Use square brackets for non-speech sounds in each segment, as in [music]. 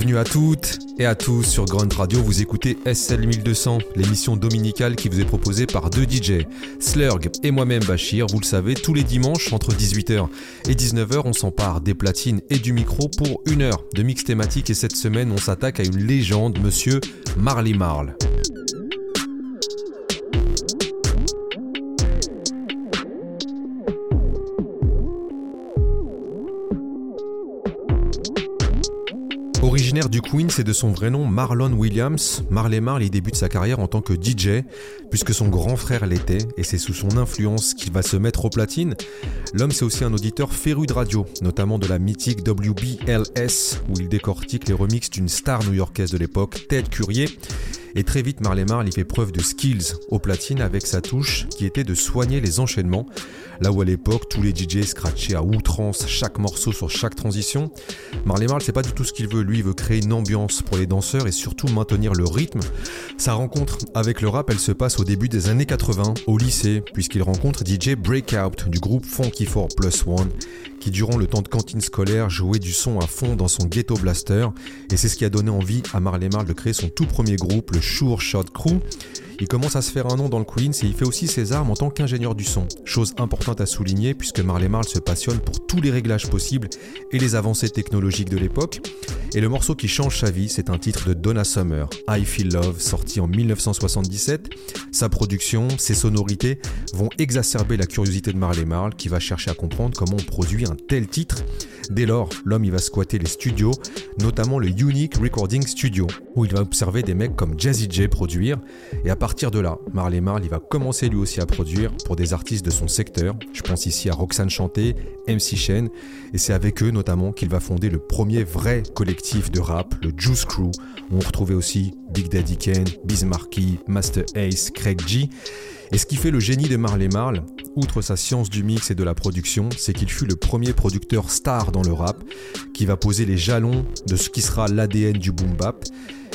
Bienvenue à toutes et à tous sur Grunt Radio. Vous écoutez SL 1200, l'émission dominicale qui vous est proposée par deux DJ, Slurg et moi-même Bachir. Vous le savez, tous les dimanches entre 18h et 19h, on s'empare des platines et du micro pour une heure de mix thématique. Et cette semaine, on s'attaque à une légende, monsieur Marley Marl. Du Queens et de son vrai nom Marlon Williams, Marley Marl débute sa carrière en tant que DJ, puisque son grand frère l'était, et c'est sous son influence qu'il va se mettre aux platines. L'homme c'est aussi un auditeur féru de radio, notamment de la mythique WBLS, où il décortique les remixes d'une star new-yorkaise de l'époque, Ted Curier. Et très vite, Marley Marl y fait preuve de skills au platine avec sa touche qui était de soigner les enchaînements. Là où à l'époque, tous les DJ scratchaient à outrance chaque morceau sur chaque transition, Marley Marl, c'est pas du tout ce qu'il veut. Lui, il veut créer une ambiance pour les danseurs et surtout maintenir le rythme. Sa rencontre avec le rap, elle se passe au début des années 80, au lycée, puisqu'il rencontre DJ Breakout du groupe Funky 4 Plus One qui durant le temps de cantine scolaire jouait du son à fond dans son ghetto blaster et c'est ce qui a donné envie à Marley Marl de créer son tout premier groupe, le Sure Shot Crew. Il commence à se faire un nom dans le Queens et il fait aussi ses armes en tant qu'ingénieur du son. Chose importante à souligner puisque Marley Marl se passionne pour tous les réglages possibles et les avancées technologiques de l'époque. Et le morceau qui change sa vie, c'est un titre de Donna Summer, I Feel Love, sorti en 1977. Sa production, ses sonorités vont exacerber la curiosité de Marley Marl qui va chercher à comprendre comment on produit un tel titre. Dès lors, l'homme il va squatter les studios, notamment le Unique Recording Studio, où il va observer des mecs comme Jazzy J produire. Et à de là, Marley Marl va commencer lui aussi à produire pour des artistes de son secteur. Je pense ici à Roxane Chanté, MC Shen, et c'est avec eux notamment qu'il va fonder le premier vrai collectif de rap, le Juice Crew. On retrouvait aussi Big Daddy Kane, Bismarcky, Master Ace, Craig G. Et ce qui fait le génie de Marley Marl, outre sa science du mix et de la production, c'est qu'il fut le premier producteur star dans le rap, qui va poser les jalons de ce qui sera l'ADN du boom bap.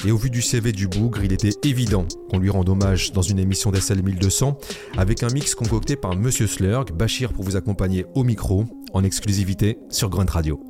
Et au vu du CV du bougre, il était évident qu'on lui rende hommage dans une émission d'SL 1200 avec un mix concocté par Monsieur Slurg, Bachir pour vous accompagner au micro, en exclusivité sur Grunt Radio.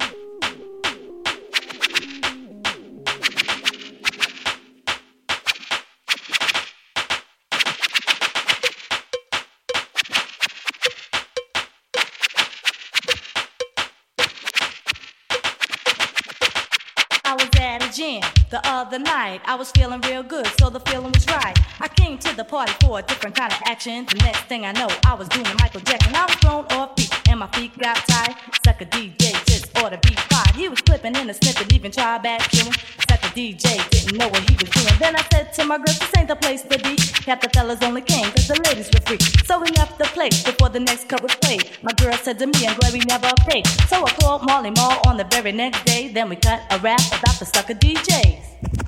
The other night. I was feeling real good, so the feeling was right. I came to the party for a different kind of action. The next thing I know, I was doing Michael Jackson. I was thrown off beat, and my feet got tied. Sucker DJ just ought to be fired. He was clipping in a snippet, even try back killing. the DJ didn't know what he was doing. Then I said to my girl, this ain't the place to be. Half the fellas only came cause the ladies were free. So we left the place before the next cut was played. My girl said to me, I'm glad we never paid. So I called Marley Marl on the very next day. Then we cut a rap about the sucker DJs.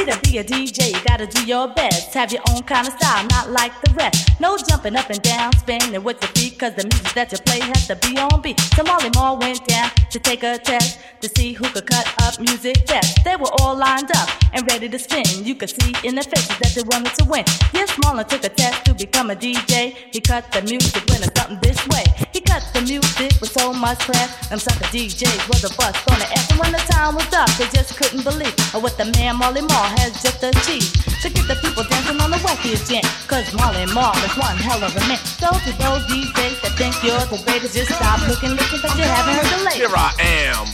See to be a DJ, you gotta do your best. Have your own kind of style, not like the rest. No jumping up and down, spinning with your feet, cause the music that you play has to be on beat. So Marley Marl went down to take a test to see who could cut up music best. They were all lined up and ready to spin. You could see in their faces that they wanted to win. Yes, Marlon took a test to become a DJ. He cut the music when it's something this way. Cut the music with so much class. Them sucker DJs was a bust on the. And when the time was up, they just couldn't believe what the man Marley Marl has just achieved. To get the people dancing on the wackiest jam. Cause Marley Marl is one hell of a man. So to those DJs that think you're the greatest, just stop looking, listen, cause you haven't heard the latest. Here I am.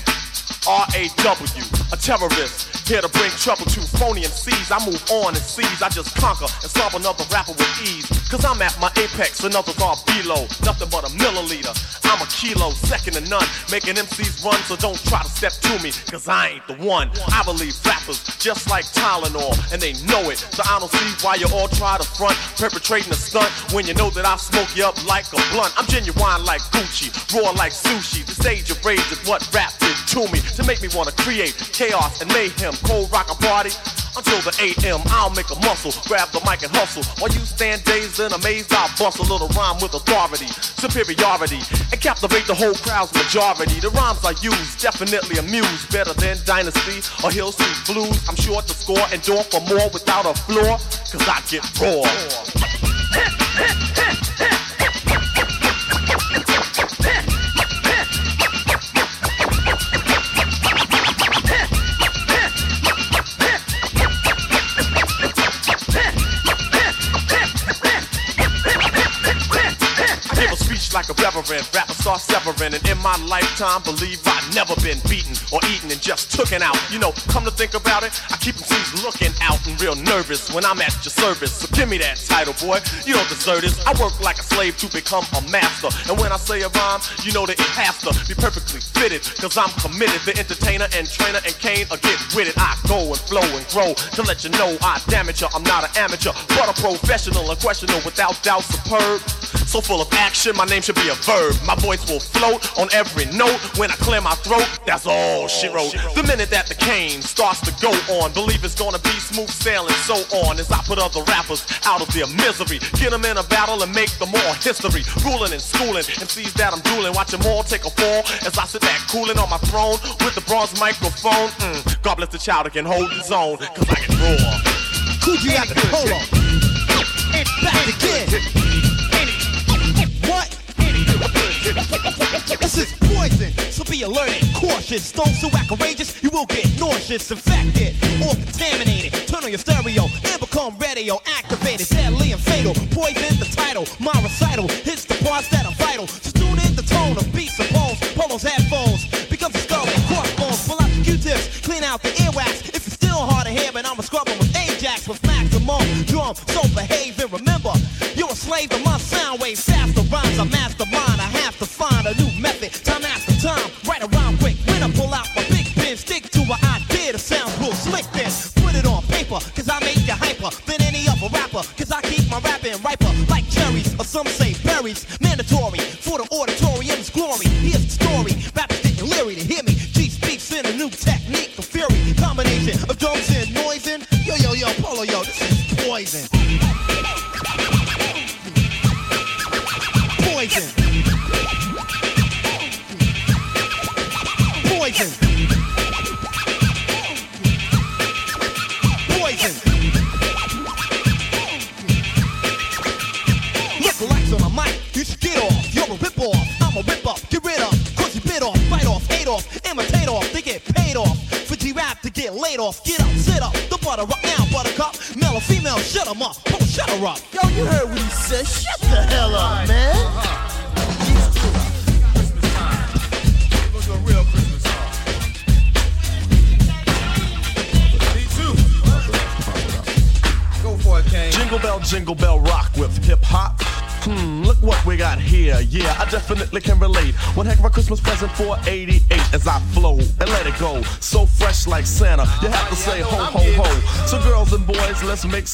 R-A-W, a terrorist. Here to bring trouble to phony MCs. I move on and seize. I just conquer and solve another rapper with ease. Cause I'm at my apex and others are below. Nothing but a milliliter. I'm a kilo, second to none. Making MCs run, so don't try to step to me. Cause I ain't the one. I believe rappers just like Tylenol, and they know it. So I don't see why you all try to front, perpetrating a stunt when you know that I smoke you up like a blunt. I'm genuine like Gucci, raw like sushi. The stage of rage is what rap did to me to make me wanna create chaos and mayhem. Cold rock a party until the AM. I'll make a muscle, grab the mic and hustle. While you stand dazed and amazed, I'll bust a little rhyme with authority, superiority, and captivate the whole crowd's majority. The rhymes I use definitely amuse better than Dynasty or Hill Street Blues. I'm sure to score and door for more without a floor, cause I get raw. Like a reverend. Rappers start severing, and in my lifetime, believe I've never been beaten or eaten and just taken out. You know, come to think about it, I keep them looking out and real nervous when I'm at your service. So give me that title, boy. You don't deserve this. I work like a slave to become a master. And when I say a rhyme, you know that it has to be perfectly fitted. Cause I'm committed. The entertainer and trainer and Kane are get with it. I go and flow and grow to let you know I damage you. I'm not an amateur, but a professional, unquestionable, without doubt, superb. So full of action, my name should be a verb. My voice will float on every note when I clear my throat. That's all she wrote. The minute that the Kane starts to go on, believe it's gonna be smooth sailing, so on. As I put other rappers out of their misery, get them in a battle and make them all history. Ruling and schooling, and sees that I'm drooling. Watch them all take a fall as I sit back cooling on my throne with the bronze microphone. Mm, God bless the child that can hold his own, cause I can roar. Kool G at the polo. And back again. This is poison, so be alert and cautious. Don't so act courageous, you will get nauseous, infected, or contaminated. Turn on your stereo and become radio activated. Deadly and fatal, poison the title. My recital hits the parts that are vital. So tune in the tone of beats and bones. Polos headphones becomes a skull and crossbones. Pull out the Q-tips, clean out the earwax. If it's still hard to hear, but I'ma scrub them with Ajax with maximum drum. So behave and remember, you're a slave to my sound waves. Faster rhymes, I mastermind. I find a new method. Time after time,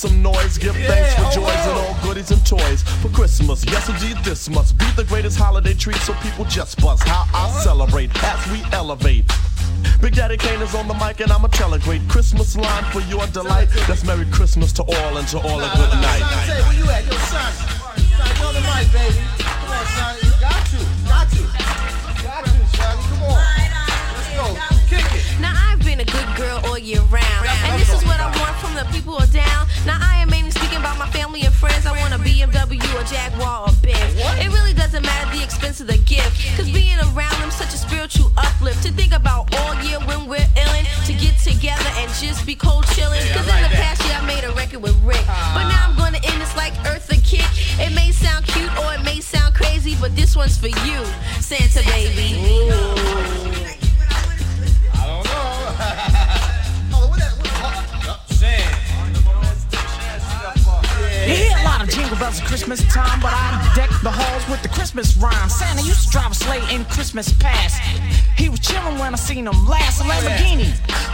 some noise. Give thanks for oh, joys and all goodies and toys for Christmas. Yes, indeed, this must be the greatest holiday treat. So, people just buzz how I celebrate as we elevate. Big Daddy Kane is on the mic and I'ma tell a great Christmas line for your delight. That's Merry Christmas to all and to all a good night. Son, say, where you at? Yo, son. Son, get on the mic, baby. Come on, son. You got to. Got to. Got to, son. Come on. Let's go. Kick it. Now I've been a good girl all year round, and this is what I want from the people BMW, a Jaguar, or Benz. It really doesn't matter the expense of the gift, cause being around them such a spiritual uplift. To think about all year when we're illin', to get together and just be cold chillin'. Cause in the past year I made a record with Rick, but now I'm gonna end this like Eartha Kitt. It may sound cute or it may sound crazy, but this one's for you, Santa baby. I bells Christmas time, but I deck the halls with the Christmas rhyme. Santa used to drive a sleigh in Christmas past. He was chillin' when I seen him last. A Lamborghini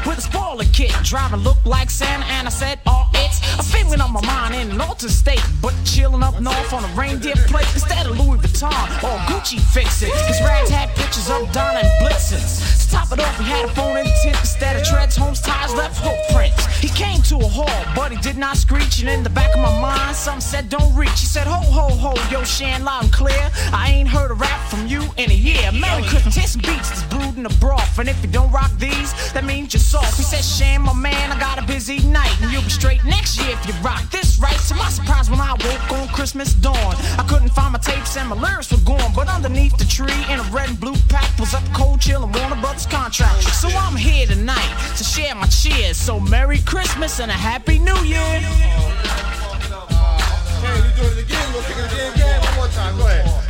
with a spoiler kit. Driving looked like Santa, and I said, Oh, it's a feeling on my mind in an altered state. But chillin' up north on a reindeer plate instead of Louis Vuitton or Gucci fix it. His rags had pictures of Donner and Blitzen. To top it off, he had a phone in the tip instead of treads, homes, tires, left hook prints. He came to a halt, but he did not screech. And in the back of my mind, some said don't reach. He said, Ho, ho, ho, yo, Shan, loud and clear. I ain't heard a rap from you in a year. Christmas, here's some beats that's brewed in the broth. And if you don't rock these, that means you're soft. He said, Shan, my man, I got a busy night. And you'll be straight next year if you rock this right. To my surprise, when I woke on Christmas dawn, I couldn't find my tapes and my lyrics were gone. But underneath the tree in a red and blue pack was up cold chill and Warner Brothers contract. So I'm here tonight to share my cheers. So Merry Christmas and a Happy New Year. You doing it again. Go kick it again. One more time. Go ahead.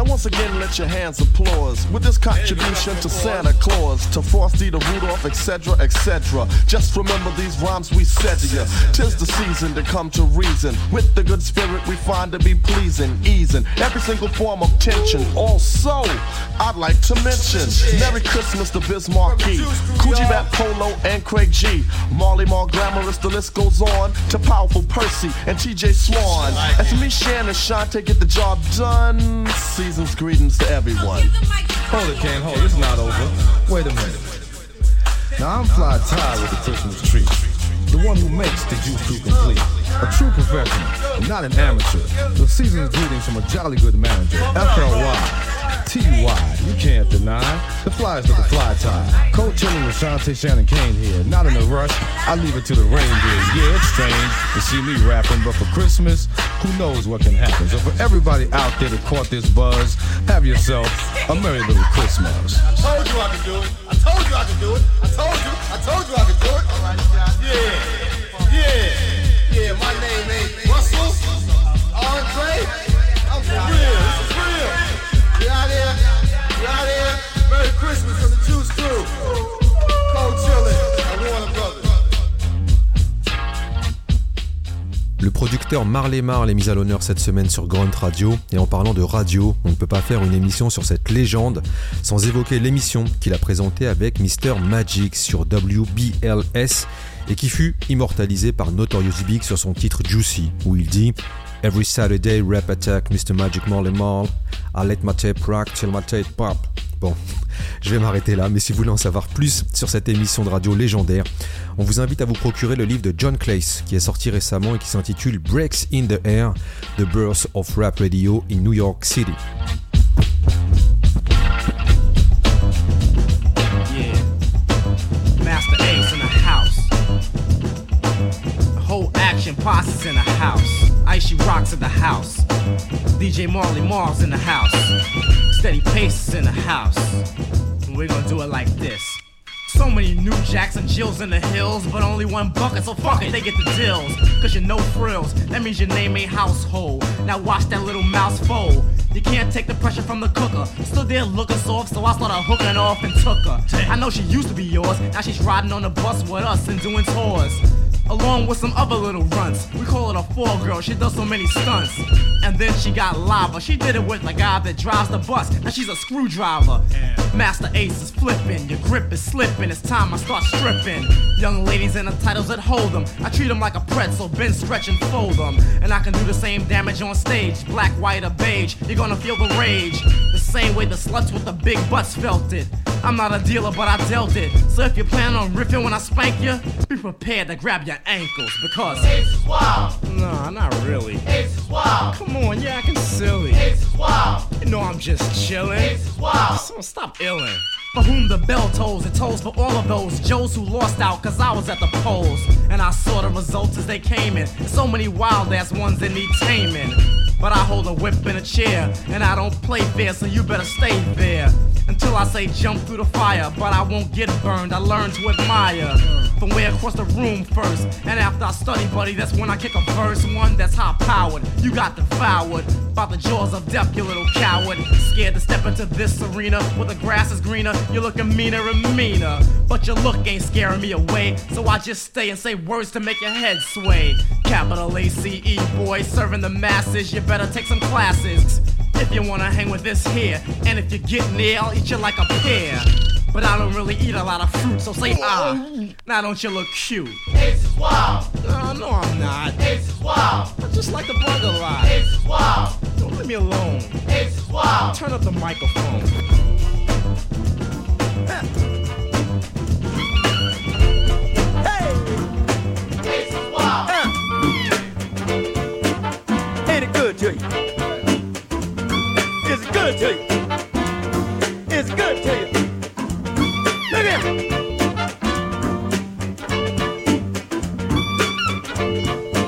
Now once again, let your hands applause with this contribution to Santa Claus, to Frosty, to Rudolph, etc., etc. Just remember these rhymes we said to you. Tis the season to come to reason. With the good spirit we find to be pleasing, easing every single form of tension. Also, I'd like to mention Merry Christmas to Biz Markie, Kool G Rap Polo, and Craig G. Marley Marl Glamorous, the list goes on to Powerful Percy and TJ Swan. As me, Shannon, Shante get the job done. Season's greetings to everyone. Hold it, Ken. Hold. It's not over. Wait a minute. Now I'm Fly Ty with the Christmas tree. The one who makes the juice too complete. A true professional, not an amateur. The season's greetings from a jolly good manager. FLY. T-Y, you can't deny. The flies of the Fly Ty. Cold chilling with Shanté Shannon Kane here. Not in a rush, I leave it to the reindeer. Yeah, it's strange to see me rapping, but for Christmas, who knows what can happen. So for everybody out there that caught this buzz, have yourself a merry little Christmas. I told you I could do it. I told you I could do it. I told you. I told you I could do it. All right, yeah. Yeah. Yeah, my name ain't Russell. Andre. I'm for real. This is real. Le producteur Marley Marl est mis à l'honneur cette semaine sur Grunt Radio. Et en parlant de radio, on ne peut pas faire une émission sur cette légende sans évoquer l'émission qu'il a présentée avec Mr. Magic sur WBLS et qui fut immortalisée par Notorious Big sur son titre Juicy, où il dit Every Saturday, rap attack, Mr. Magic Marley Marl. I let my tape rock till my tape pop. Bon, je vais m'arrêter là, mais si vous voulez en savoir plus sur cette émission de radio légendaire, on vous invite à vous procurer le livre de John Clace qui est sorti récemment et qui s'intitule Breaks in the Air, The Birth of Rap Radio in New York City. In the house. DJ Marley Marl in the house. Steady paces in the house. And we're gonna do it like this. So many new jacks and jills in the hills, but only one bucket, so fuck it, they get the deals. Cause you're no frills, that means your name ain't household. Now watch that little mouse fold. You can't take the pressure from the cooker. Stood there looking soft, so I started hooking off and took her. I know she used to be yours, now she's riding on the bus with us and doing tours. Along with some other little runts. We call it a four girl, she does so many stunts. And then she got lava. She did it with the guy that drives the bus. Now she's a screwdriver. Masta Ace is flipping, your grip is slipping. It's time I start stripping. Young ladies in the titles that hold them. I treat them like a pretzel, bend, stretch, and fold them. And I can do the same damage on stage. Black, white, or beige. You're gonna feel the rage. The same way the sluts with the big butts felt it. I'm not a dealer, but I dealt it. So if you plan on riffing when I spank you, be prepared to grab your ankles because is wild. Nah, not really. Is wild. Come on, you're acting silly. Is wild. You know I'm just chilling. Is wild. So stop illing. For whom the bell tolls, it tolls for all of those Joes who lost out, cause I was at the polls. And I saw the results as they came in. So many wild ass ones that need taming. But I hold a whip in a chair, and I don't play fair, so you better stay there. Until I say jump through the fire, but I won't get burned. I learn to admire from way across the room first. And after I study, buddy, that's when I kick a verse. One that's high powered. You got devoured by the jaws of death, you little coward. Scared to step into this arena where the grass is greener. You're looking meaner and meaner. But your look ain't scaring me away. So I just stay and say words to make your head sway. Capital A C E, boy, serving the masses. You better take some classes. If you wanna hang with this here, and if you get near, I'll eat you like a pear. But I don't really eat a lot of fruit, so say ah. Now don't you look cute? Ace is wild. Uh, no, I'm not. Ace is wild. I just like to bug a lot. Ace is wild. Don't leave me alone. Ace is wild. Turn up the microphone. Is it good to you? Is it good to you? Look here.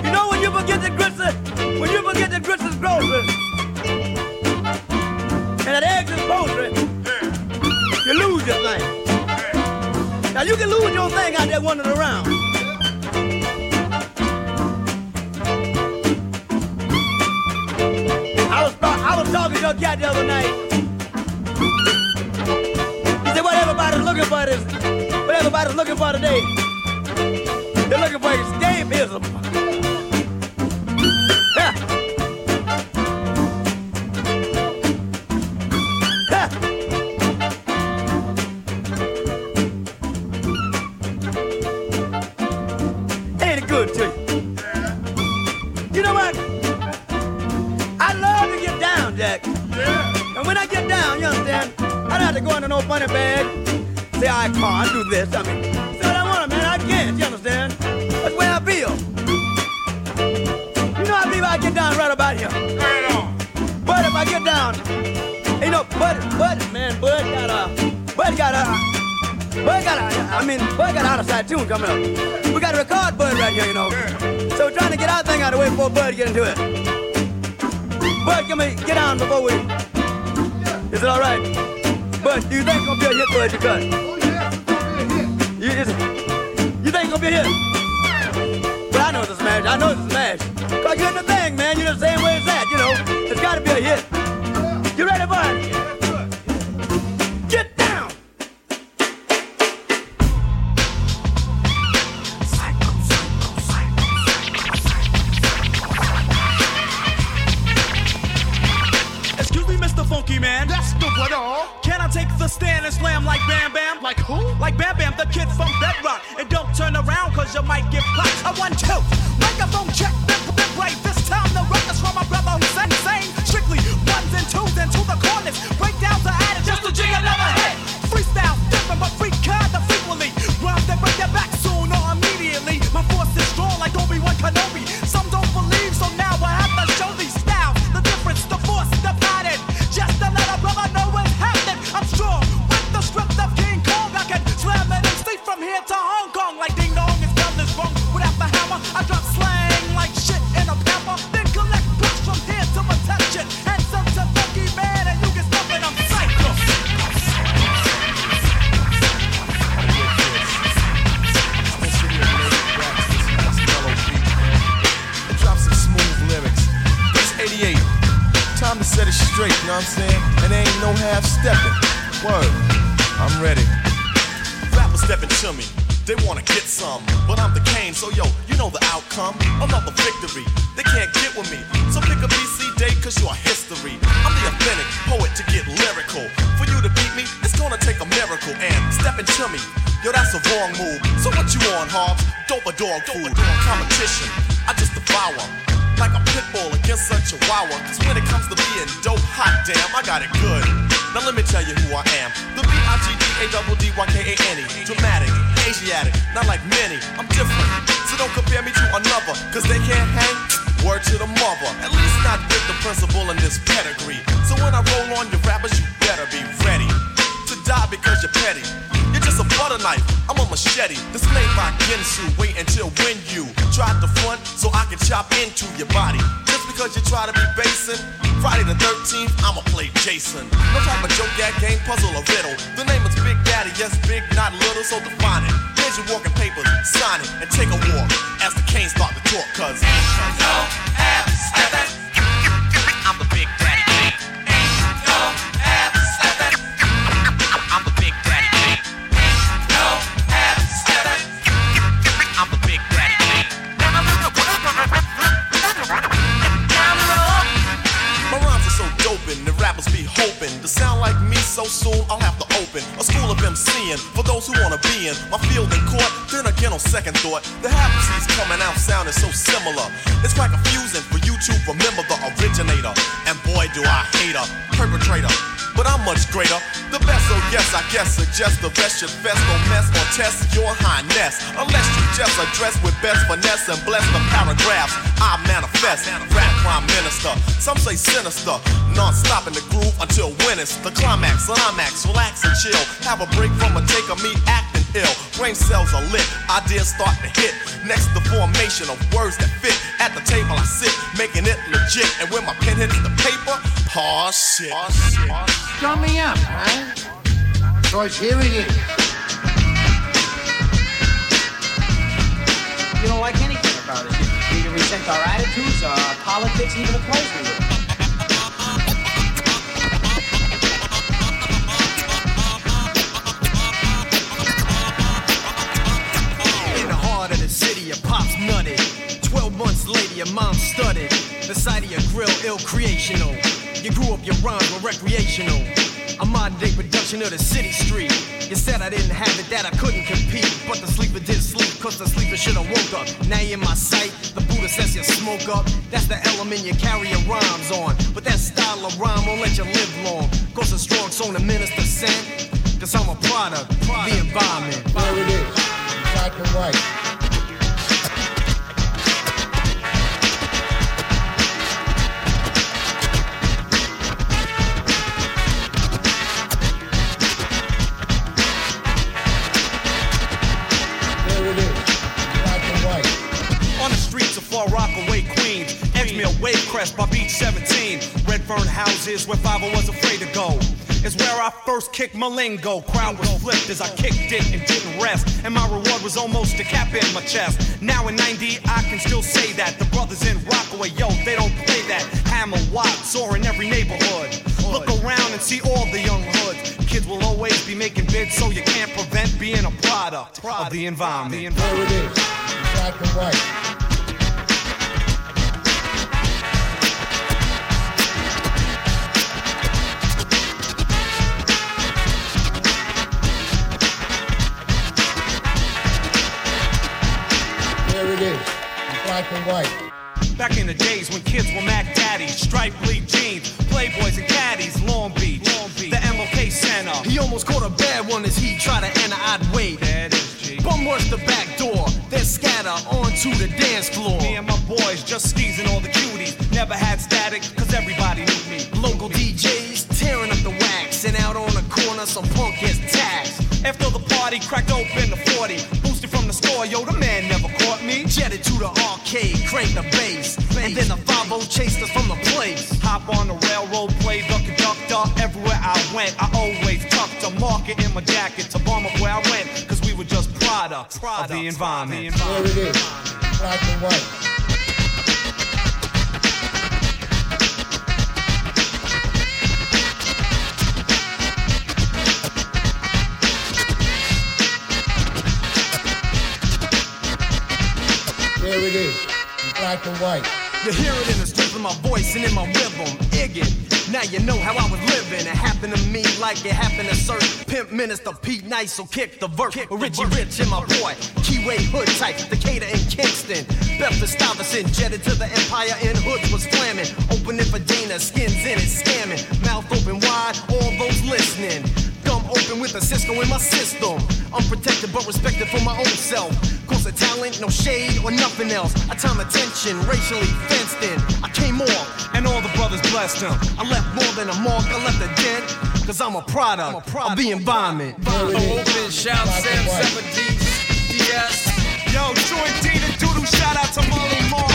You know when you forget the grits, when you forget the grits is grocery, and that eggs is poultry, you lose your thing. Now you can lose your thing out there wandering around. Talking to a cat the other night. He said, what everybody's looking for is, what everybody's looking for today, they're looking for escapism. When I get down, you understand, I don't have to go into no funny bag. Say I can't do this. I mean, say what I want, man. I can't. You understand? That's the way I feel. You know I believe I get down right about here. Right on. But if I get down, you know, Bud, Bud, man, Bud got a, Bud got a, Bud got a, I mean, Bud got a out side tune coming up. We got a record Bud right here, you know. So we're trying to get our thing out of the way before Bud get into it. Bud, come here, get down before we. Is it all right? Bud, do you think it's gonna be a hit, Bud? You cut. You, is it, you think it's gonna be a hit? But I know it's a smash. I know it's a smash. Cause you're in the thing, man. You're the same way as that, you know. It's gotta be a hit. You ready, Bud? And slam like Bam Bam? Like who? Like Bam Bam, the kid from Bedrock. And don't turn around, cause you might get blocked. I want two. Microphone check, Like a pit bull against a chihuahua. Cause when it comes to being dope, hot damn, I got it good. Now let me tell you who I am. The B-I-G-D-A-D-D-Y-K-A-N-E. Dramatic, Asiatic, not like many. I'm different. So don't compare me to another. Cause they can't hang. Word to the mother. At least not with the principal in this pedigree. So when I roll on your rappers, you better be ready die because you're petty. You're just a butter knife, I'm a machete. This made by Ginsu. Wait until when you try to front so I can chop into your body. Just because you try to be basing. Friday the 13th, I'ma play Jason. No type of joke, gag, game, puzzle, or riddle. The name is Big Daddy, yes, big, not little, so define it. Here's your walking papers, sign it, and take a walk as the canes start to talk, cause. No half so soon. I'll have to open a school of MCing for those who wanna be in my field and court. Then again, on second thought, the half coming out sounding so similar. It's quite confusing for you to remember the originator. And boy, do I hate a perpetrator. But I'm much greater. The best, so yes, I guess suggest the best should best don't mess or test your highness. Unless you just address with best finesse and bless the paragraphs I manifest. Rap prime minister, some say sinister. Non-stop in the groove until when it's the climax. Climax, relax and chill. Have a break from a take of me acting ill. Brain cells are lit, ideas start to hit. Next, the formation of words that fit. At the table I sit, making it legit. And when my pen hits the paper, oh shit. Drum me up, huh? Cause here it is. You don't like anything about it. You resent our attitudes, our politics, even the clothes we wear. city, your pops nutted. Twelve months later, your mom studded. The sight of your grill, ill creational. You grew up, your rhymes were recreational. A modern day production of the city street. You said I didn't have it, that I couldn't compete. But the sleeper did sleep, cause the sleeper should have woke up. Now you in my sight, the Buddha says you smoke up. That's the element you carry your rhymes on. But that style of rhyme won't let you live long. Cause the strong song the minister sent. Cause I'm a product, product. the environment. There it is, black and white. Wave Crest by Beach 17. Redfern houses where 5 was afraid to go. Is where I first kicked my lingo. Crowd was flipped as I kicked it and didn't rest. And my reward was almost a cap in my chest. Now in 90, I can still say that. The brothers in Rockaway, yo, they don't play that. Hammer Watts or in every neighborhood. Look around and see all the young hoods. Kids will always be making bids, so you can't prevent being a product of the environment. There it is, black and white. Black and white. Back in the days when kids were Mac Daddies, striped bleed jeans, Playboys and caddies, Long Beach, Long Beach. the MLK Center. He almost caught a bad one as he tried to enter, I'd wait. Bum rush the back door, then scatter onto the dance floor. Me and my boys just skeezing all the cuties. Never had static, cause everybody knew me. Local DJs tearing up the wax, and out on the corner, some punk gets taxed. After the party, cracked open the 40, boosted from the store, yo, the man never. Jetted to the arcade, cranked the bass, and then the 5 chased us from the place. Hop on the railroad, play the conductor. Everywhere I went, I always tucked a market in my jacket to bomb up where I went, cause we were just products, of the environment. There it is, black and white. Black and white. You hear it in the strength of my voice and in my rhythm. Iggin. Now you know how I was living. It happened to me like it happened to certain pimp minister Pete Nice, so kick the verse. Richie Rich and my boy, Keyway Hood type, Decatur and Kingston. Bedford Stuyvesant, jetted to the Empire in hoods was slamming. Open for Dana, skins in it, scamming. Mouth open wide, all those listening Gum open with a Cisco in my system. Unprotected but respected for my own self. Cause of talent, no shade or nothing else. I time attention, racially fenced in. I came off, and all the brothers blessed him. I left more than a mark, I left a dent. Cause I'm a product, I'm a product of the environment. Open, shout, Sam 7D, DS. Yo, Joy D, the doodle, shout out to Marley Marl.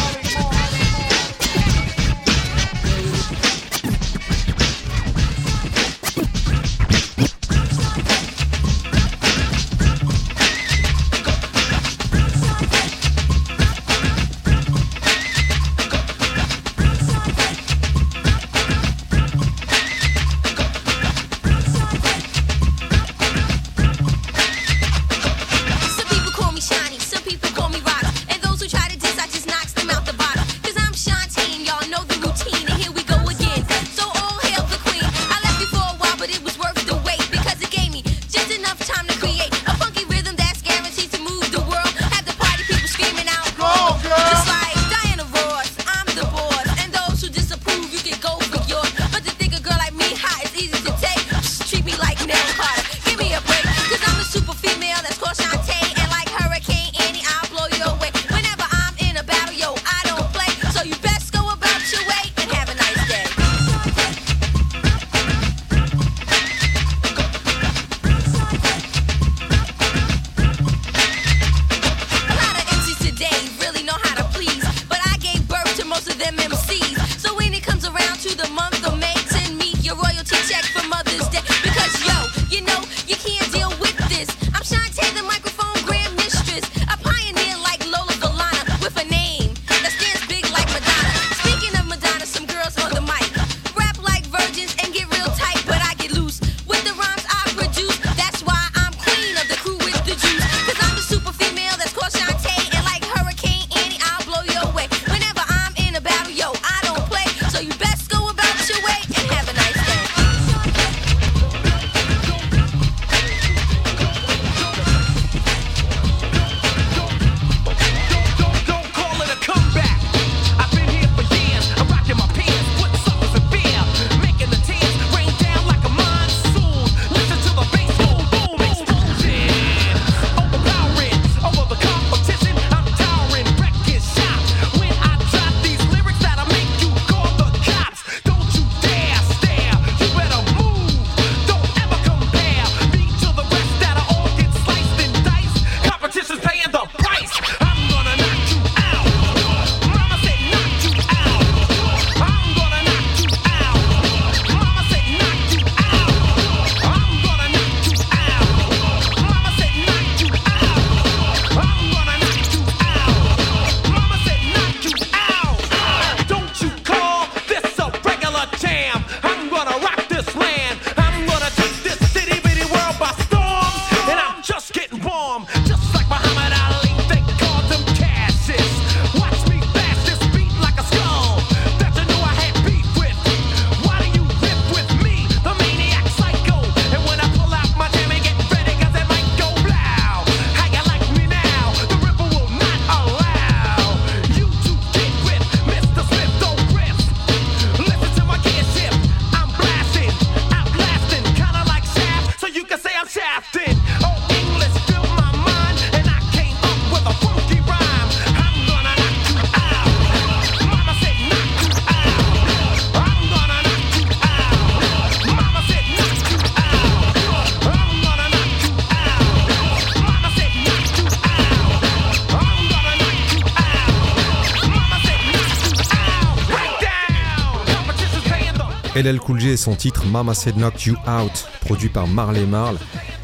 LL Cool J et son titre Mama Said Knocked You Out, produit par Marley Marl.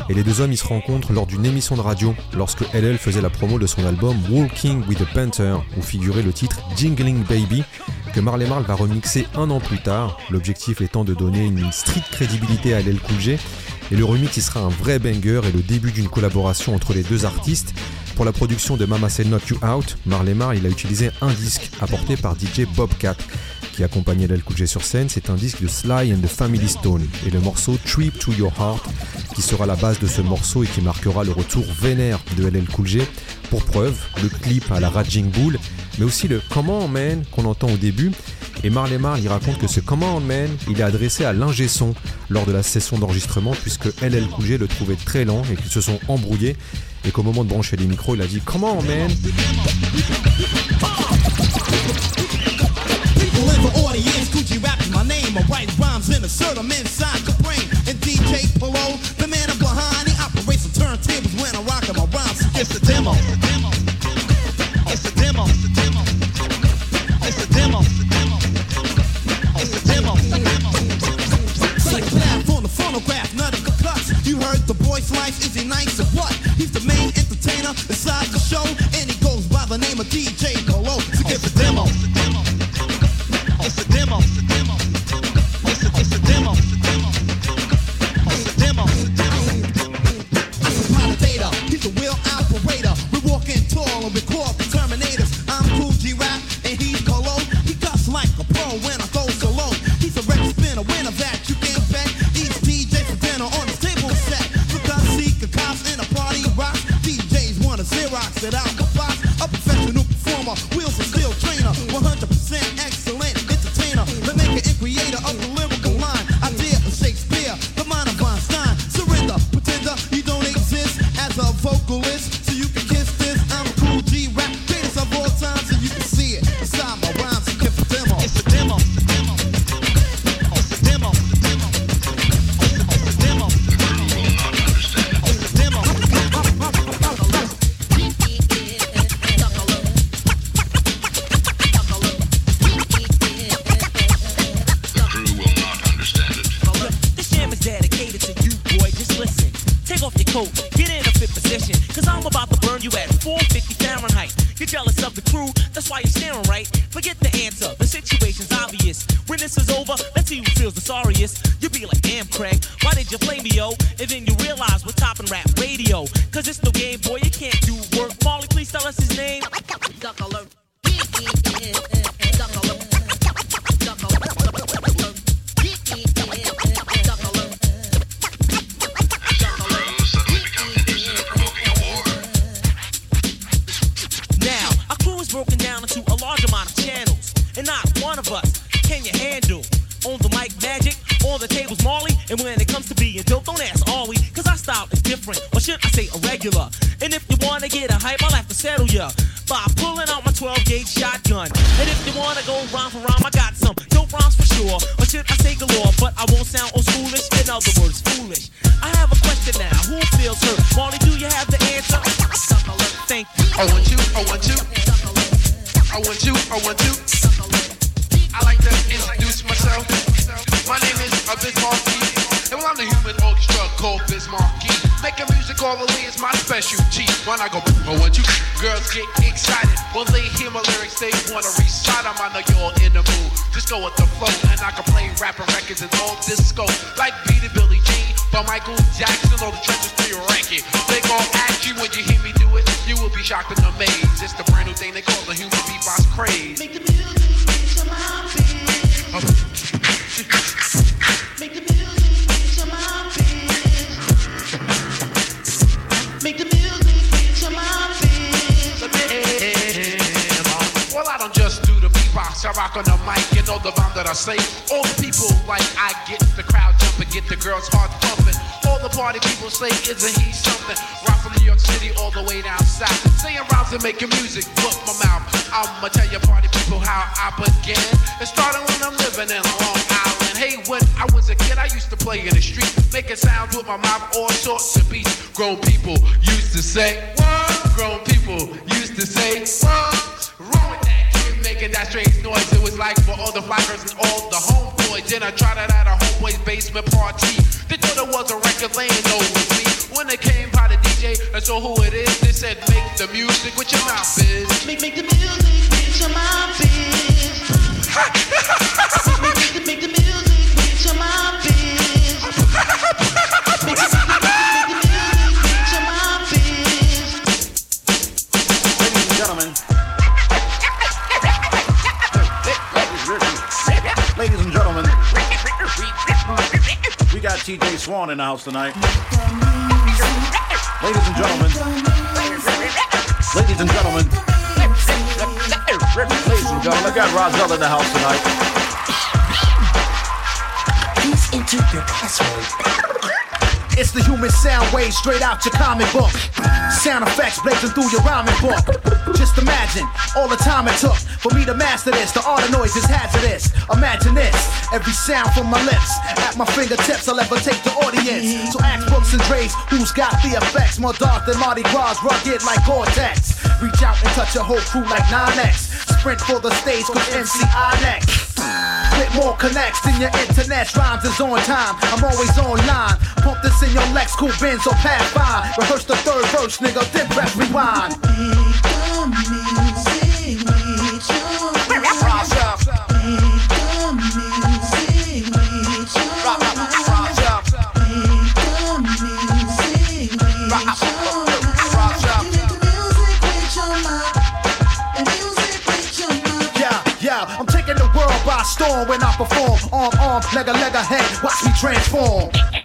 Et les deux hommes ils se rencontrent lors d'une émission de radio lorsque LL faisait la promo de son album Walking with a Panther, où figurait le titre Jingling Baby, que Marley Marl va remixer un an plus tard, l'objectif étant de donner une stricte crédibilité à LL Cool J. Et le remix sera un vrai banger et le début d'une collaboration entre les deux artistes. Pour la production de Mama Said Knock You Out, Marley Marl il a utilisé un disque apporté par DJ Bobcat qui accompagnait LL Cool sur scène. C'est un disque de Sly and the Family Stone et le morceau Trip to Your Heart qui sera la base de ce morceau et qui marquera le retour vénère de LL Cool J. Pour preuve, le clip à la Raging Bull, mais aussi le Come On Man qu'on entend au début. Et Marley Marl raconte que ce Come On Man il est adressé à l'ingé son lors de la session d'enregistrement puisque LL Cool le trouvait très lent et qu'ils se sont embrouillés. Et qu'au moment de brancher les micros il a dit Come On Man boy's life, is he nice or what? He's the main entertainer inside the show, and he goes by the name of DJ Polo. So get the demo. Girls heart pumping. All the party people say, isn't he something? Rock from New York City all the way down south. Saying rhymes and making music, book my mouth. I'ma tell you party people how I began. It started when I'm living in Long Island. Hey, when I was a kid, I used to play in the street, making sounds with my mouth, all sorts of beats. Grown people used to say, what? Grown people used to say, what? Wrong with that kid making that strange noise. It was like for all the fly girls and all the homeboys. Enjoyed. Then I tried it at a homeboy's basement party. They thought it was a record laying over me. When they came by the DJ and saw who it is, they said, make the music with your mouth is. Make, make the music with your mouth is. [laughs] TJ Swan in the house tonight. Ladies and gentlemen. Ladies and gentlemen. Ladies and gentlemen, I got Rozelle in the house tonight. Please enter your password. It's the human sound wave straight out your comic book. Sound effects blazing through your rhyming book. Just imagine all the time it took for me to master this. The art of noise is hazardous. Imagine this. Every sound from my lips. At my fingertips, I'll ever take the audience. So ask Brooks and Dre's who's got the effects. More dark than Mardi Gras, rugged like Gore-Tex. Reach out and touch a whole crew like 9X. Sprint for the stage, cause MCI next. With more connects than your internet rhymes is on time. I'm always online. Pump this in your Lex, cool Benz or by. Rehearse the third verse, nigga, then press rewind. Yeah, yeah, I'm taking the world by storm when I perform. Arm, arm, leg, a leg, a head. Watch me transform.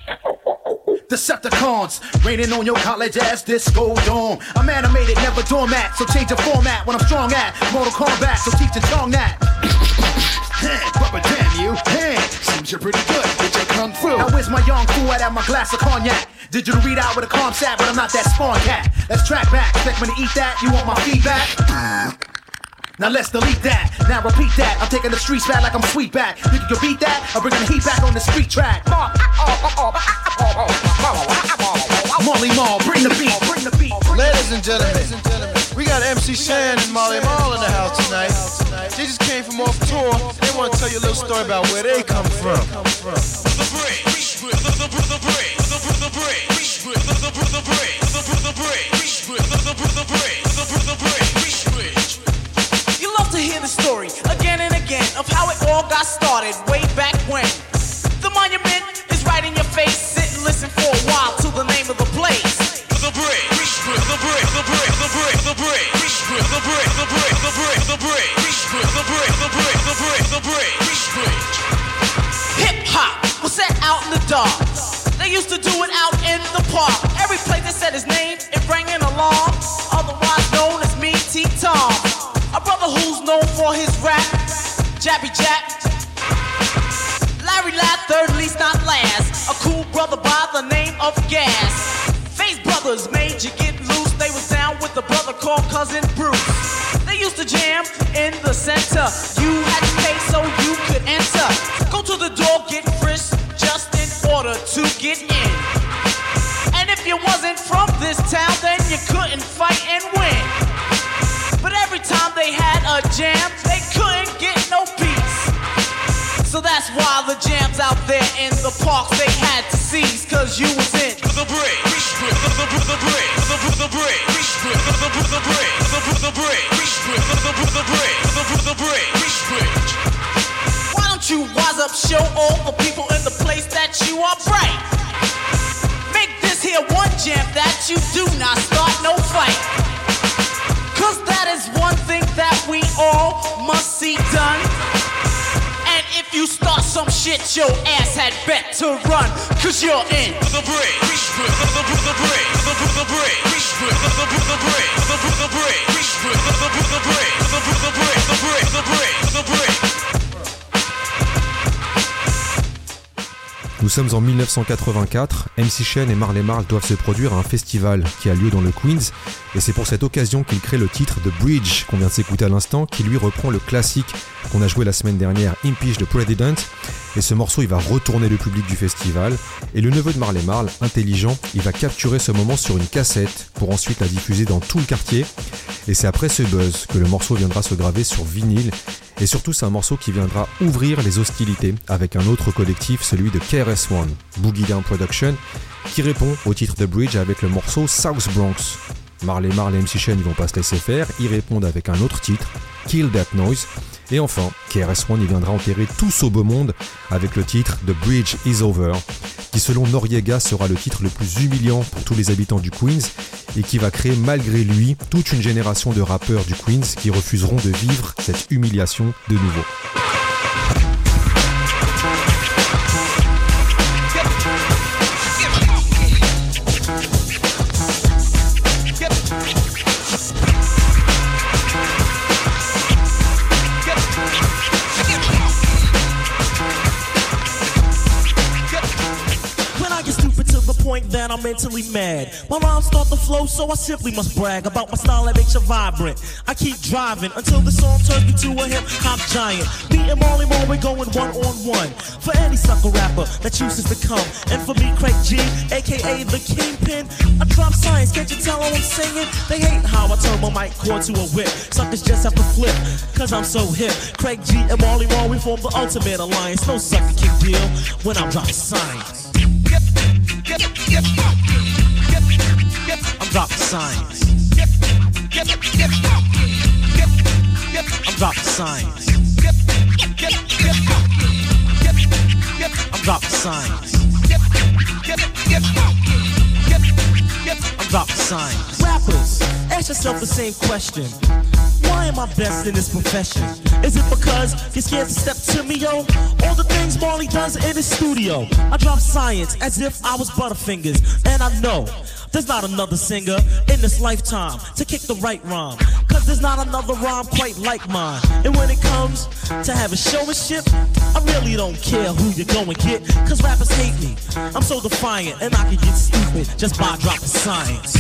Decepticons raining on your college ass disco dome. I'm animated, never doormat, so change the format when I'm strong at Mortal Kombat. So teach your tongue that. [laughs] Rubber damn you, hey, seems you're pretty good with your kung fu. Now where's my young fool at, at my glass of cognac? Digital readout with a calm sat, but I'm not that spawn cat. Let's track back. Expect me to eat that? You want my feedback? Now let's delete that. Now repeat that. I'm taking the streets back like I'm sweet back. You can beat that? I'm bringing the heat back on the street track. [laughs] Oh, oh, oh, Marley Marl, bring the beat. Bring the beat. Ladies and gentlemen, we got MC Shan and Marley Marl in the house tonight. They just came from off tour. They want to tell you a little story about where they come from. You love to hear the story again and again of how it all got started way back when. Dark. They used to do it out in the park. Every place they said his name, it rang an alarm. Otherwise known as me, T Tom. A brother who's known for his rap, Jabby Jack. Larry Ladd, third least not last. A cool brother by the name of Gas. Face Brothers made you get loose. They was down with a brother called Cousin Bruce. They used to jam in the center. You had to pay get in. And if you wasn't from this town, then you couldn't fight and win. But every time they had a jam, they couldn't get no peace. So that's why the jams out there in the parks they had to seize, cause you was in the break. Why don't you wise up, show all the people in the place that you are bright? That you do not start no fight. Cause that is one thing that we all must see done. And if you start some shit, your ass had bet to run. Cause you're in the break. The break. The break. The break. The break. The break. The break. The break. The break. The break. Nous sommes en 1984, MC Shen et Marley Marl doivent se produire à un festival qui a lieu dans le Queens, et c'est pour cette occasion qu'ils créent le titre The Bridge qu'on vient de s'écouter à l'instant, qui lui reprend le classique qu'on a joué la semaine dernière, Impeach the President, et ce morceau il va retourner le public du festival, et le neveu de Marley Marl, intelligent, il va capturer ce moment sur une cassette pour ensuite la diffuser dans tout le quartier, et c'est après ce buzz que le morceau viendra se graver sur vinyle, Et surtout, c'est un morceau qui viendra ouvrir les hostilités avec un autre collectif, celui de KRS-One, Boogie Down Production, qui répond au titre de Bridge avec le morceau South Bronx. Marley Marl et MC Shen, ils vont pas se laisser faire, ils répondent avec un autre titre, Kill That Noise. Et enfin, KRS-One, il viendra enterrer tout ce beau monde avec le titre The Bridge Is Over, qui selon Noriega sera le titre le plus humiliant pour tous les habitants du Queens et qui va créer malgré lui toute une génération de rappeurs du Queens qui refuseront de vivre cette humiliation de nouveau. Mentally mad. My rhymes start to flow, so I simply must brag about my style that makes you vibrant. I keep driving until the song turns me to a hip hop giant. Me and Marley Marl, we're going one on one. For any sucker rapper that chooses to come. And for me, Craig G, aka the Kingpin, I drop science, can't you tell I'm singing? They hate how I turn my mic cord to a whip. Suckers just have to flip, cause I'm so hip. Craig G and Marley Marl, we form the ultimate alliance. No sucker can deal when I'm dropping science. I'm dropping science. I'm dropping science. I'm dropping science. I'm dropping science. Rappers, ask yourself the same question. Why am I best in this profession? Is it because you're scared to step to me, yo? All the things Marley does in his studio. I drop science as if I was Butterfingers. And I know there's not another singer in this lifetime to kick the right rhyme. Cause there's not another rhyme quite like mine. And when it comes to having showmanship, I really don't care who you go and get. Cause rappers hate me. I'm so defiant and I can get stupid just by dropping science.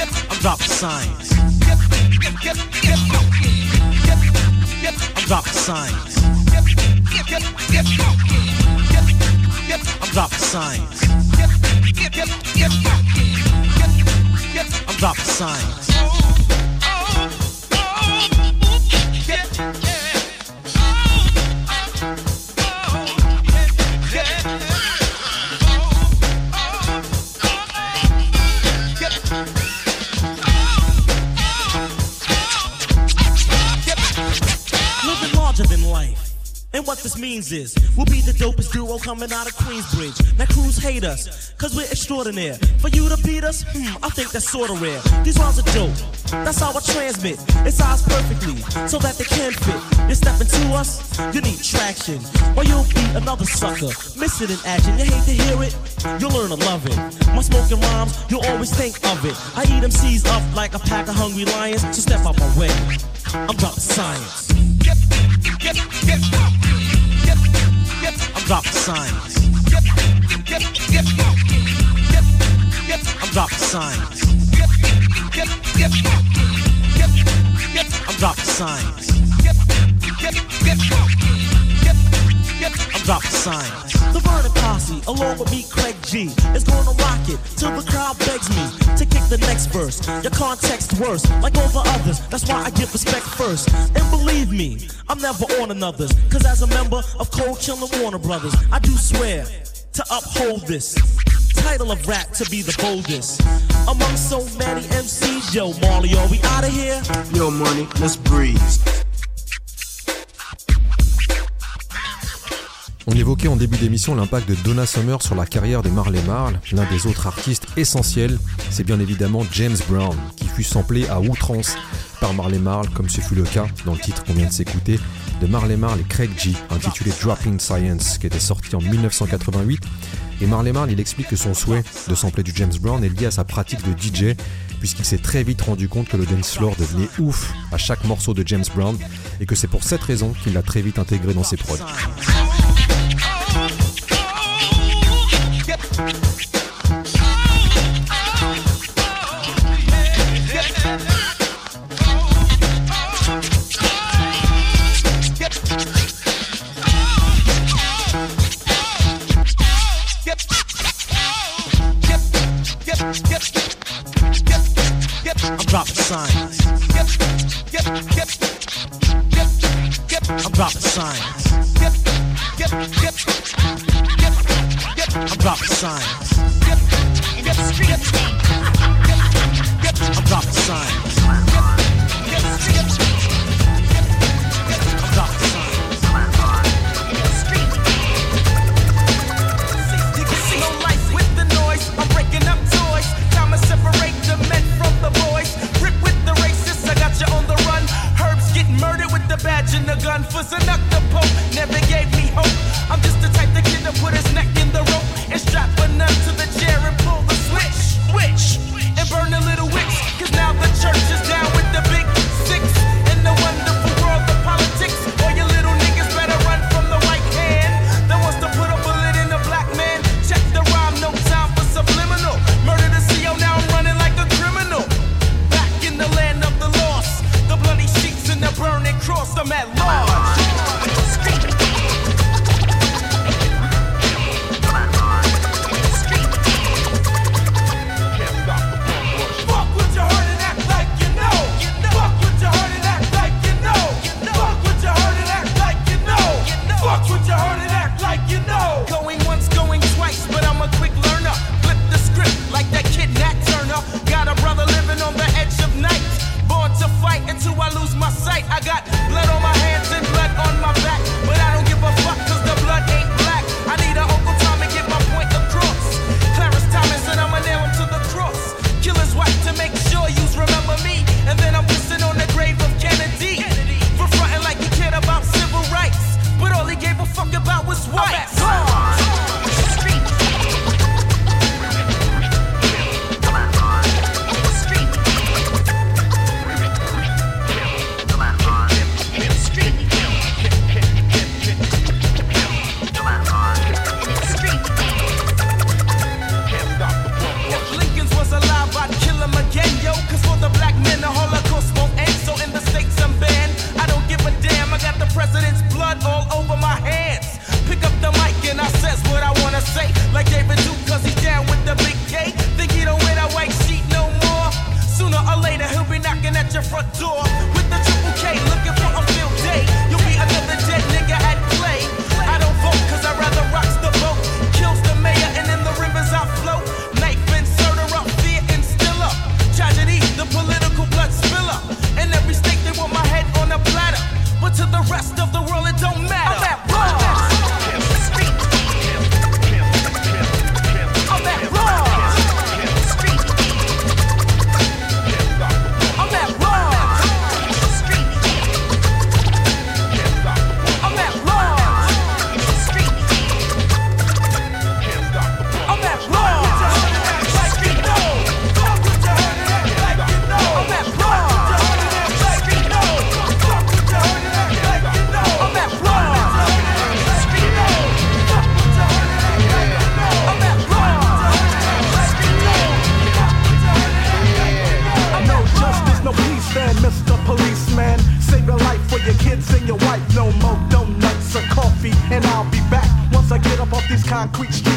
I'm dropping science. I'm dropping science. I'm dropping science. I'm dropping science. Means is, we'll be the dopest duo coming out of Queensbridge. Now crews hate us, cause we're extraordinaire. For you to beat us, hmm, I think that's sorta rare. These rhymes are dope, that's how I transmit. It's sized perfectly, so that they can fit. You're stepping to us, you need traction. Or you'll be another sucker, miss it in action. You hate to hear it, you'll learn to love it. My smoking rhymes, you'll always think of it. I eat them C's up like a pack of hungry lions, so step out my way. I'm dropping science. I'm dropping science. I'm dropping science. I'm dropping science. I'm dropping science. The sign. The Vernon Posse, along with me, Craig G, is gonna rock it till the crowd begs me to kick the next verse. Your context worse, like the others. That's why I give respect first. And believe me, I'm never on another's. Cause as a member of Cold Chill and Warner Brothers, I do swear to uphold this title of rap to be the boldest. Among so many MCs, yo, Marley, are we out of here? Yo, money, let's breeze. On évoquait en début d'émission l'impact de Donna Summer sur la carrière des Marley Marl. L'un des autres artistes essentiels, c'est bien évidemment James Brown, qui fut samplé à outrance par Marley Marl, comme ce fut le cas dans le titre qu'on vient de s'écouter de Marley Marl et Craig G, intitulé Dropping Science, qui était sorti en 1988. Et Marley Marl, il explique que son souhait de sampler du James Brown est lié à sa pratique de DJ, puisqu'il s'est très vite rendu compte que le dance floor devenait ouf à chaque morceau de James Brown, et que c'est pour cette raison qu'il l'a très vite intégré dans ses prods. science. I'm dropping science. I'm dropping science. Concrete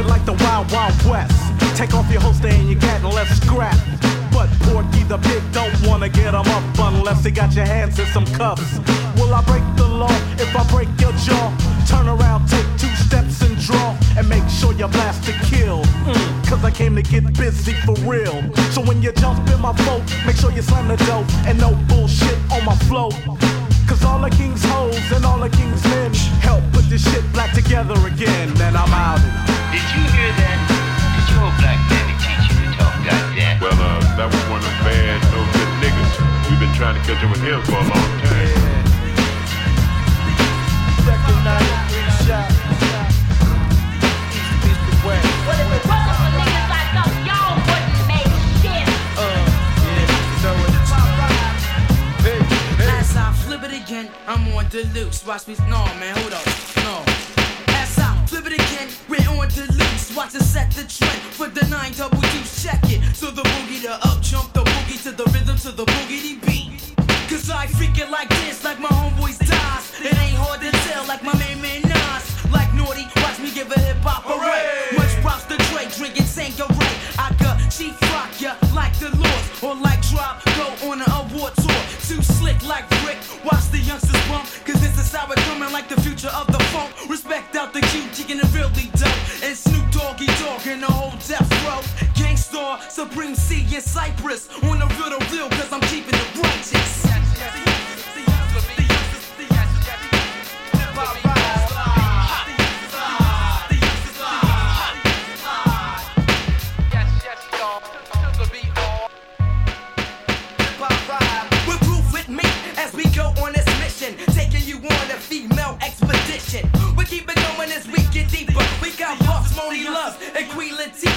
it like the Wild Wild West. Take off your holster and your gat and let's scrap. But Porky the pig don't wanna get him up unless he got your hands in some cuffs. Will I break the law if I break your jaw? Turn around, take two steps and draw. And make sure you blast to kill. Mm, Cause I came to get busy for real. So when you jump in my boat, make sure you slam the dope and no bullshit on my flow. Cause all the king's hoes and all the king's men help put this shit back together again. And I'm out. Did you hear that? Did your black daddy teach you to talk like that? Well, uh, that was one of the bad, no good niggas. We've been trying to catch up with him for a long time. Second night, three shots. East, east, and west. Well, it I'm on the deluxe. Watch me, no man, hold up, no. As out, flip it again, we're on deluxe. Watch us set the trend for the nine double deuce. Check it. So the boogie, the up jump, the boogie to the rhythm, to the boogity beat. Cause I freak it like this, like my homeboys dies. It ain't hard to tell, like my main man Nas. Like Naughty, watch me give a hip hop a right. Much props to Dre, drinking Tanqueray. I got chief rock ya like the Lords, or like Drop, go on an award tour. Too slick like Rick, watch the youngsters bump. Cause this is how coming like the future of the funk. Respect out the Q, chicken and really dope. And Snoop Doggy Dogg and the whole death row. Gang Starr, Supreme C in Cypress. On the real to real, cause I'm keeping it righteous. Expedition. We keep it going as we get deeper. We got Buffs, Monie Love, and Queen Latifah.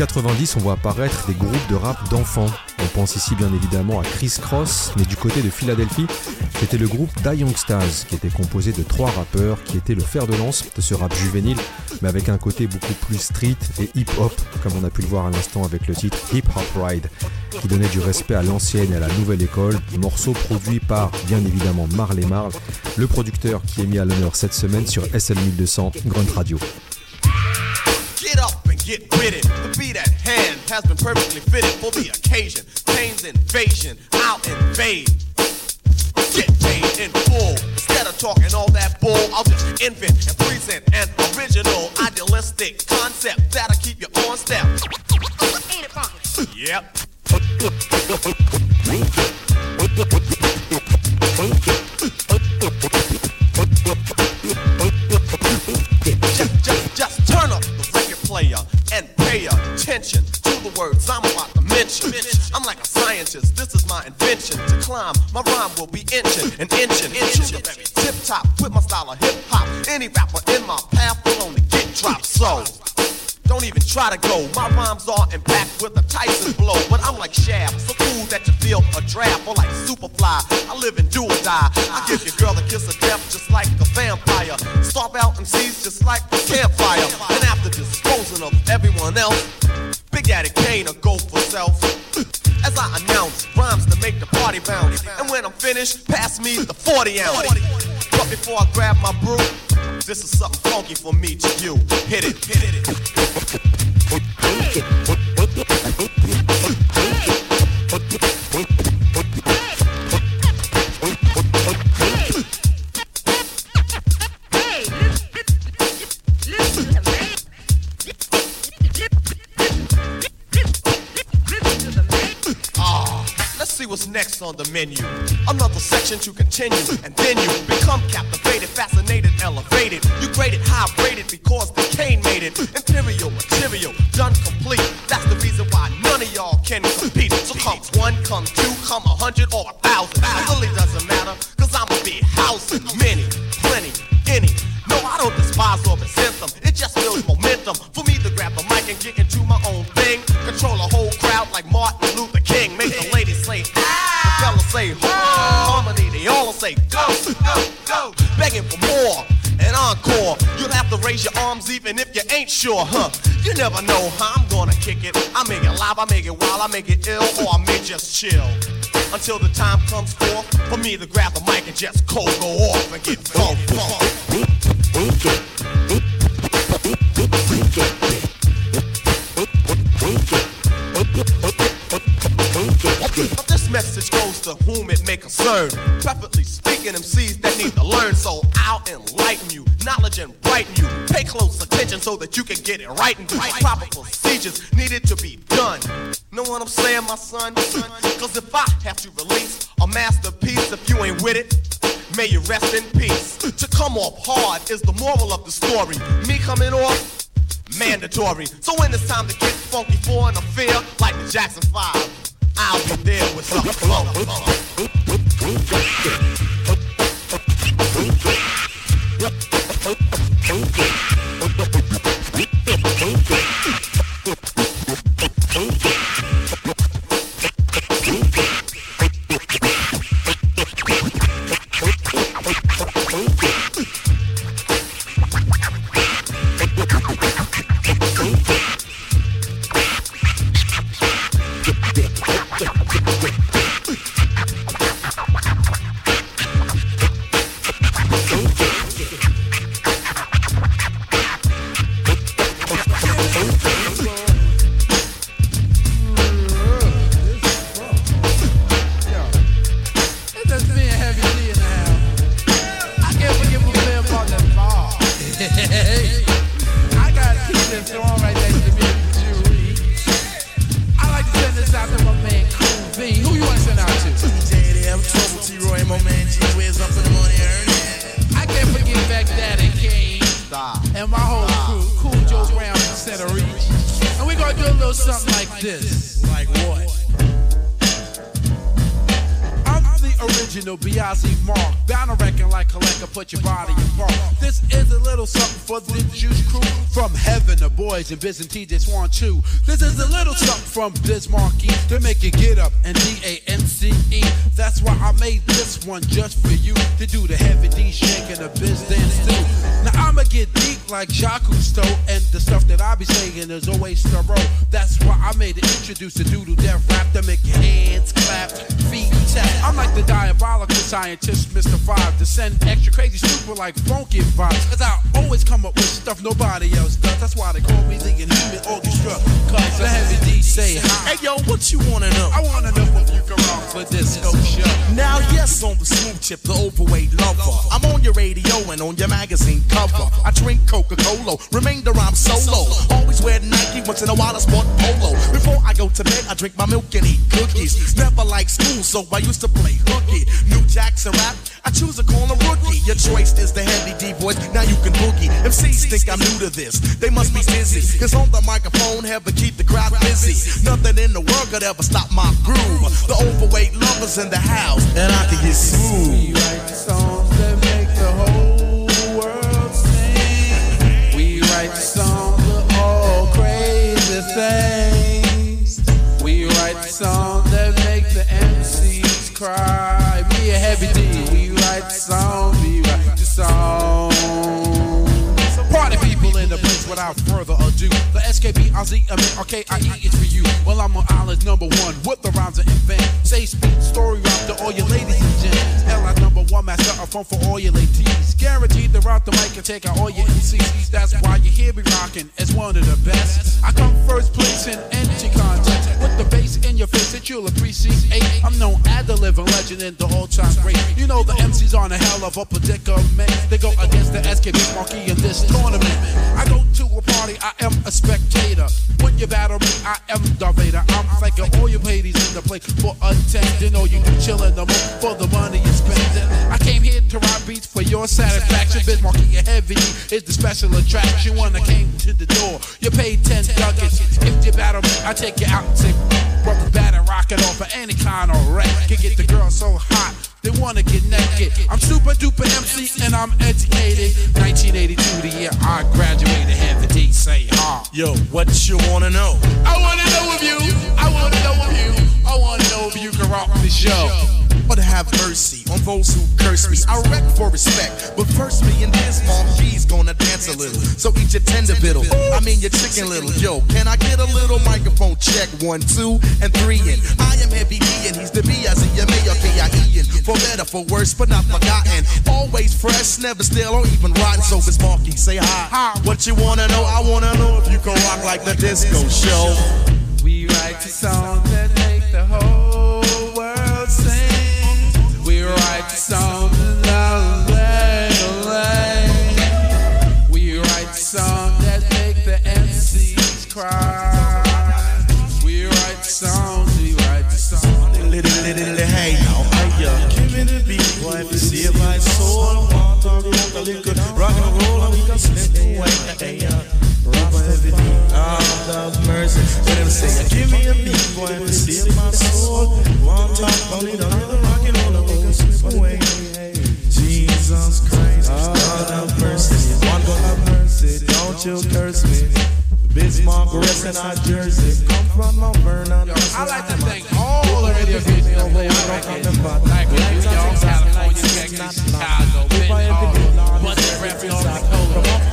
90, on voit apparaître des groupes de rap d'enfants. On pense ici bien évidemment à Chris Cross, mais du côté de Philadelphie, c'était le groupe Die Young Stars, qui était composé de trois rappeurs qui étaient le fer de lance de ce rap juvénile mais avec un côté beaucoup plus street et hip-hop, comme on a pu le voir à l'instant avec le titre Hip Hop Ride, qui donnait du respect à l'ancienne et à la nouvelle école, morceau produit par bien évidemment Marley Marl, le producteur qui est mis à l'honneur cette semaine sur SL1200 Grunt Radio. Has been perfectly fitted for the occasion. Kane's invasion, I'll invade. Get paid in full. Instead of talking all that bull, I'll just invent and present an original, idealistic concept that'll keep you on step. Ain't it funky? Yep. [laughs] climb, my rhyme will be inching and inching very tip top with my style of hip hop. Any rapper in my path will only get dropped. So, don't even try to go. My rhymes are impact with a Tyson blow. But I'm like Shaft, so cool that you feel a draft. Or like Superfly, I live and do or die. I give your girl a kiss of And when I'm finished, pass me the 40 ounce. But before I grab my brew, this is something funky for me to you. Hit it, hit it. On the menu. Another section to continue, and then you become captivated, fascinated, elevated. You graded high rated because the Kane made it. Imperial material, done complete. That's the reason why none of y'all can compete. So come one, come two, come a hundred or a thousand. Even if you ain't sure, huh? You never know how I'm gonna kick it. I make it live, I make it wild, I make it ill, or I may just chill. Until the time comes forth for me to grab the mic and just cold go off and get funk. This message goes to whom it may concern. Preferably speaking MCs that need to learn, so I'll enlighten you. Knowledge and brighten you. Pay close attention so that you can get it right and right. Proper procedures needed to be done. Know what I'm saying, my son? Cause if I have to release a masterpiece, if you ain't with it, may you rest in peace. To come off hard is the moral of the story. Me coming off mandatory. So when it's time to get funky for an affair like the Jackson 5, I'll be there with some flow. It's the boys and Byzantine just want. This is a little something from Biz Markie Mr. Five, to send extra crazy super like funky vibes. Cause I always come up with stuff nobody else does. That's why they call me the Inhuman Orchestra. Cause the heavy D say hi. Hey yo, what you wanna know? I wanna know if you can rock for disco show. Now, yes, on the smooth chip, the overweight lover. I'm on your radio and on your magazine cover. I drink Coca Cola, remainder I'm solo. Always wear Nike, once in a while I sport polo. Before I go to bed, I drink my milk and eat cookies. Never like school, so I used to play hooky. New Jackson rap, I choose a rookie. Your choice is the heavy D voice. now you can boogie. MCs think I'm new to this, they must be dizzy. Cause on the microphone, have to keep the crowd busy. Nothing in the world could ever stop my groove. The overweight lovers in the house, and I can get smooth. We write songs that make the whole world sing. We write songs of all crazy things. We write songs that make the MCs cry. Write songs, we write the songs. Party people in the place without further ado. The SKB, RZ, I mean, RKIE is for you. Well, I'm on island number one with the rhymes I invent. Say speak, story rap to all your ladies and gents. Hell, I number one master of fun for all your ladies. Guaranteed to rock the mic and take out all your MCs. That's why you hear me rocking as one of the best. I come first place in empty contest. With the bass in your face that you'll appreciate. I'm known as the living legend and the all-time great. You know the MCs on a hell of a predicament. They go against the SKB monkey in this tournament. I go to a party, I am a spectator. When you battle me, I am Darth Vader. I'm thanking all your ladies in the place for attending. All you chillin' the mood for the money you spending. I came here to rock beats for your satisfaction. Biz Markie and Heavy is the special attraction. When I came to the door, you paid 10 ducats. If you battle me, I take you out and say, brothers batter rockin' off for any kind of wreck. Can get the girl so hot. They wanna get naked. I'm super duper MC and I'm educated. 1982, the year I graduated. Heavy D say ha. Yo, what you wanna know? I wanna know if you, I wanna know if you, I wanna know if you can rock the show. But have mercy on those who curse me. I wreck for respect, but first me and this mom, she's gonna dance a little. So eat your tender biddle. I mean your chicken little. Yo, can I get a little microphone check? One, two, and three. And I am heavy D, and he's the B as in your mayor, For better, for worse, but not forgotten. Always fresh, never stale or even rotten. So it's Marky, say hi. What you wanna know? I wanna know if you can rock like the disco show. We write the songs that make the whole world sing. We write the songs don't you curse me. Bismarck, rest in our jersey. Come from Mount Vernon. I like to thank all the radio stations that play our records. Like New York, California, Texas, Chicago, Bend, all bunch of rap on the coast.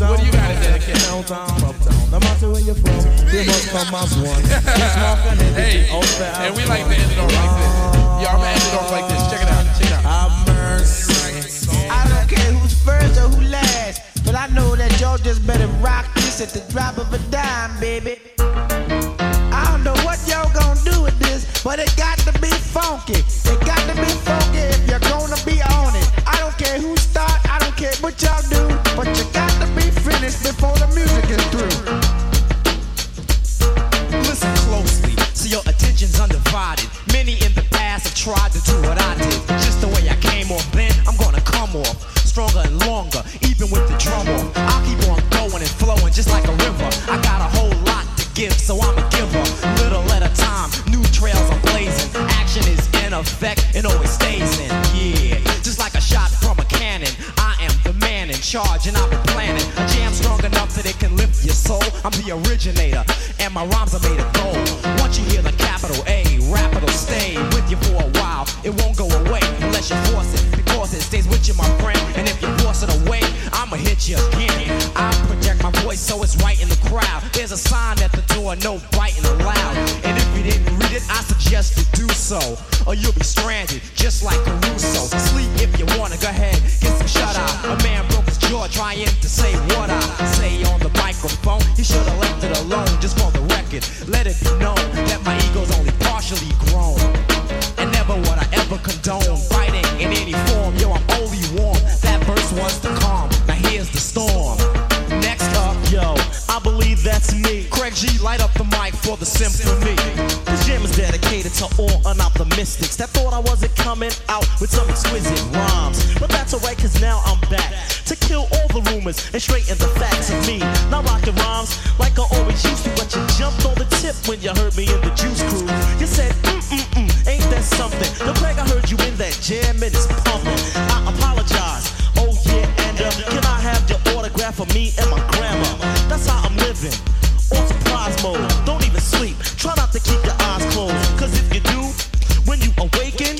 What do you got to dedicate? Downtown, uptown, no matter where you're from, you must come as one. Bismarck and Hey, everything out there. and we like to end it off like this. Yeah, I'm gonna end it off like this. Check it out. Check it out. Have mercy. Care who's first or who last, but I know that y'all just better rock this at the drop of a dime, baby. I don't know what y'all gonna do with this, but it got to be funky. It got to be funky if you're gonna be on it. I don't care who start, I don't care what y'all do, but you got to be finished before the music is through. Listen closely, so your attention's undivided. Many in the past have tried to do what I did. Flowing just like a river. I got a whole lot to give, so I'm a giver. Little at a time, new trails are blazing. Action is in effect and always stays in. Yeah, just like a shot from a cannon. I am the man in charge, and I've been planning a jam strong enough that it can lift your soul. I'm the originator, and my rhymes are made of gold. Once you hear the capital A, rap it'll stay with you for a while. It won't go away unless you force it, because it stays with you, my friend. And if you force it away, I'ma hit you again. I project my voice so it's right in the crowd. There's a sign at the door, no biting allowed. And if you didn't read it, I suggest you do so. Or you'll be stranded, just like Caruso. Sleep if you wanna, go ahead, get some shut eye. A man broke his jaw trying to say what I say on the microphone. He should have left it alone, just for the record. Let it be known that my ego's only partially grown. And never would I ever condone fighting in any form. Yo, I'm only warm. That verse was the that's me. Craig G, light up the mic for the symphony. This jam is dedicated to all unoptimistics that thought I wasn't coming out with some exquisite rhymes. But that's alright, cause now I'm back to kill all the rumors and straighten the facts of me. Now rocking rhymes like I always used to, but you jumped on the tip when you heard me in the juice crew. You said, mm mm mm, ain't that something? Yo, Craig, I heard you in that jam and it's pumping. I apologize. Oh yeah, and uh, can I have your autograph for me and my grandma? That's how I'm living. On surprise mode. Don't even sleep. Try not to keep your eyes closed. Cause if you do, when you awaken,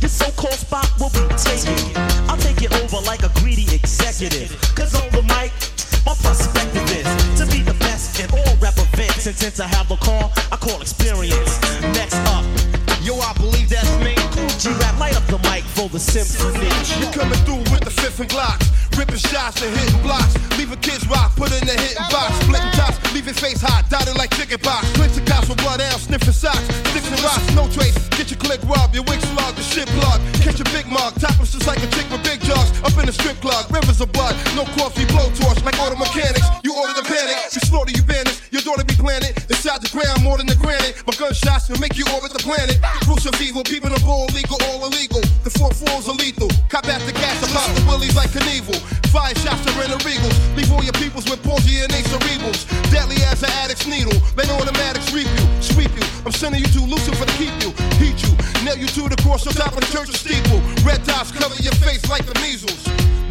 your so-called spot will be taken. I'll take it over like a greedy executive. Cause on the mic, my perspective is to be the best in all rap events. And since I have a call, I call experience. Next up, yo, I believe that's me. Kool G Rap, light up the mic for the symphony. You coming through with the fifth and glocks, ripping shots and hitting blocks, leaving kids rock, put in the hitting box, splitting tops, leaving face hot, dotted like chicken box, clinch cops with blood out, sniffing socks, and rocks, no trace, get your click robbed, your wig slug, the shit plug, catch a big mug, topless just like a chick with big jugs, up in the strip club, rivers of blood, no coffee, blowtorch, like auto mechanics, you order the panic, we slaughter you banish, your daughter be planted, inside the ground more than the granite, my gunshots will make you orbit the planet, crucial evil, people the ball legal, all illegal, the four fours are lethal, cop the gas, I'm out the willies like Knievel, fire shots are in the regals, leave all your peoples with palsy and ace cerebrals, deadly as an addict's needle, let automatics reap you, sweep you, I'm sending you to Lucifer to keep you, heat you, nail you to the cross on top of the church steeple, red dots cover your face like the measles.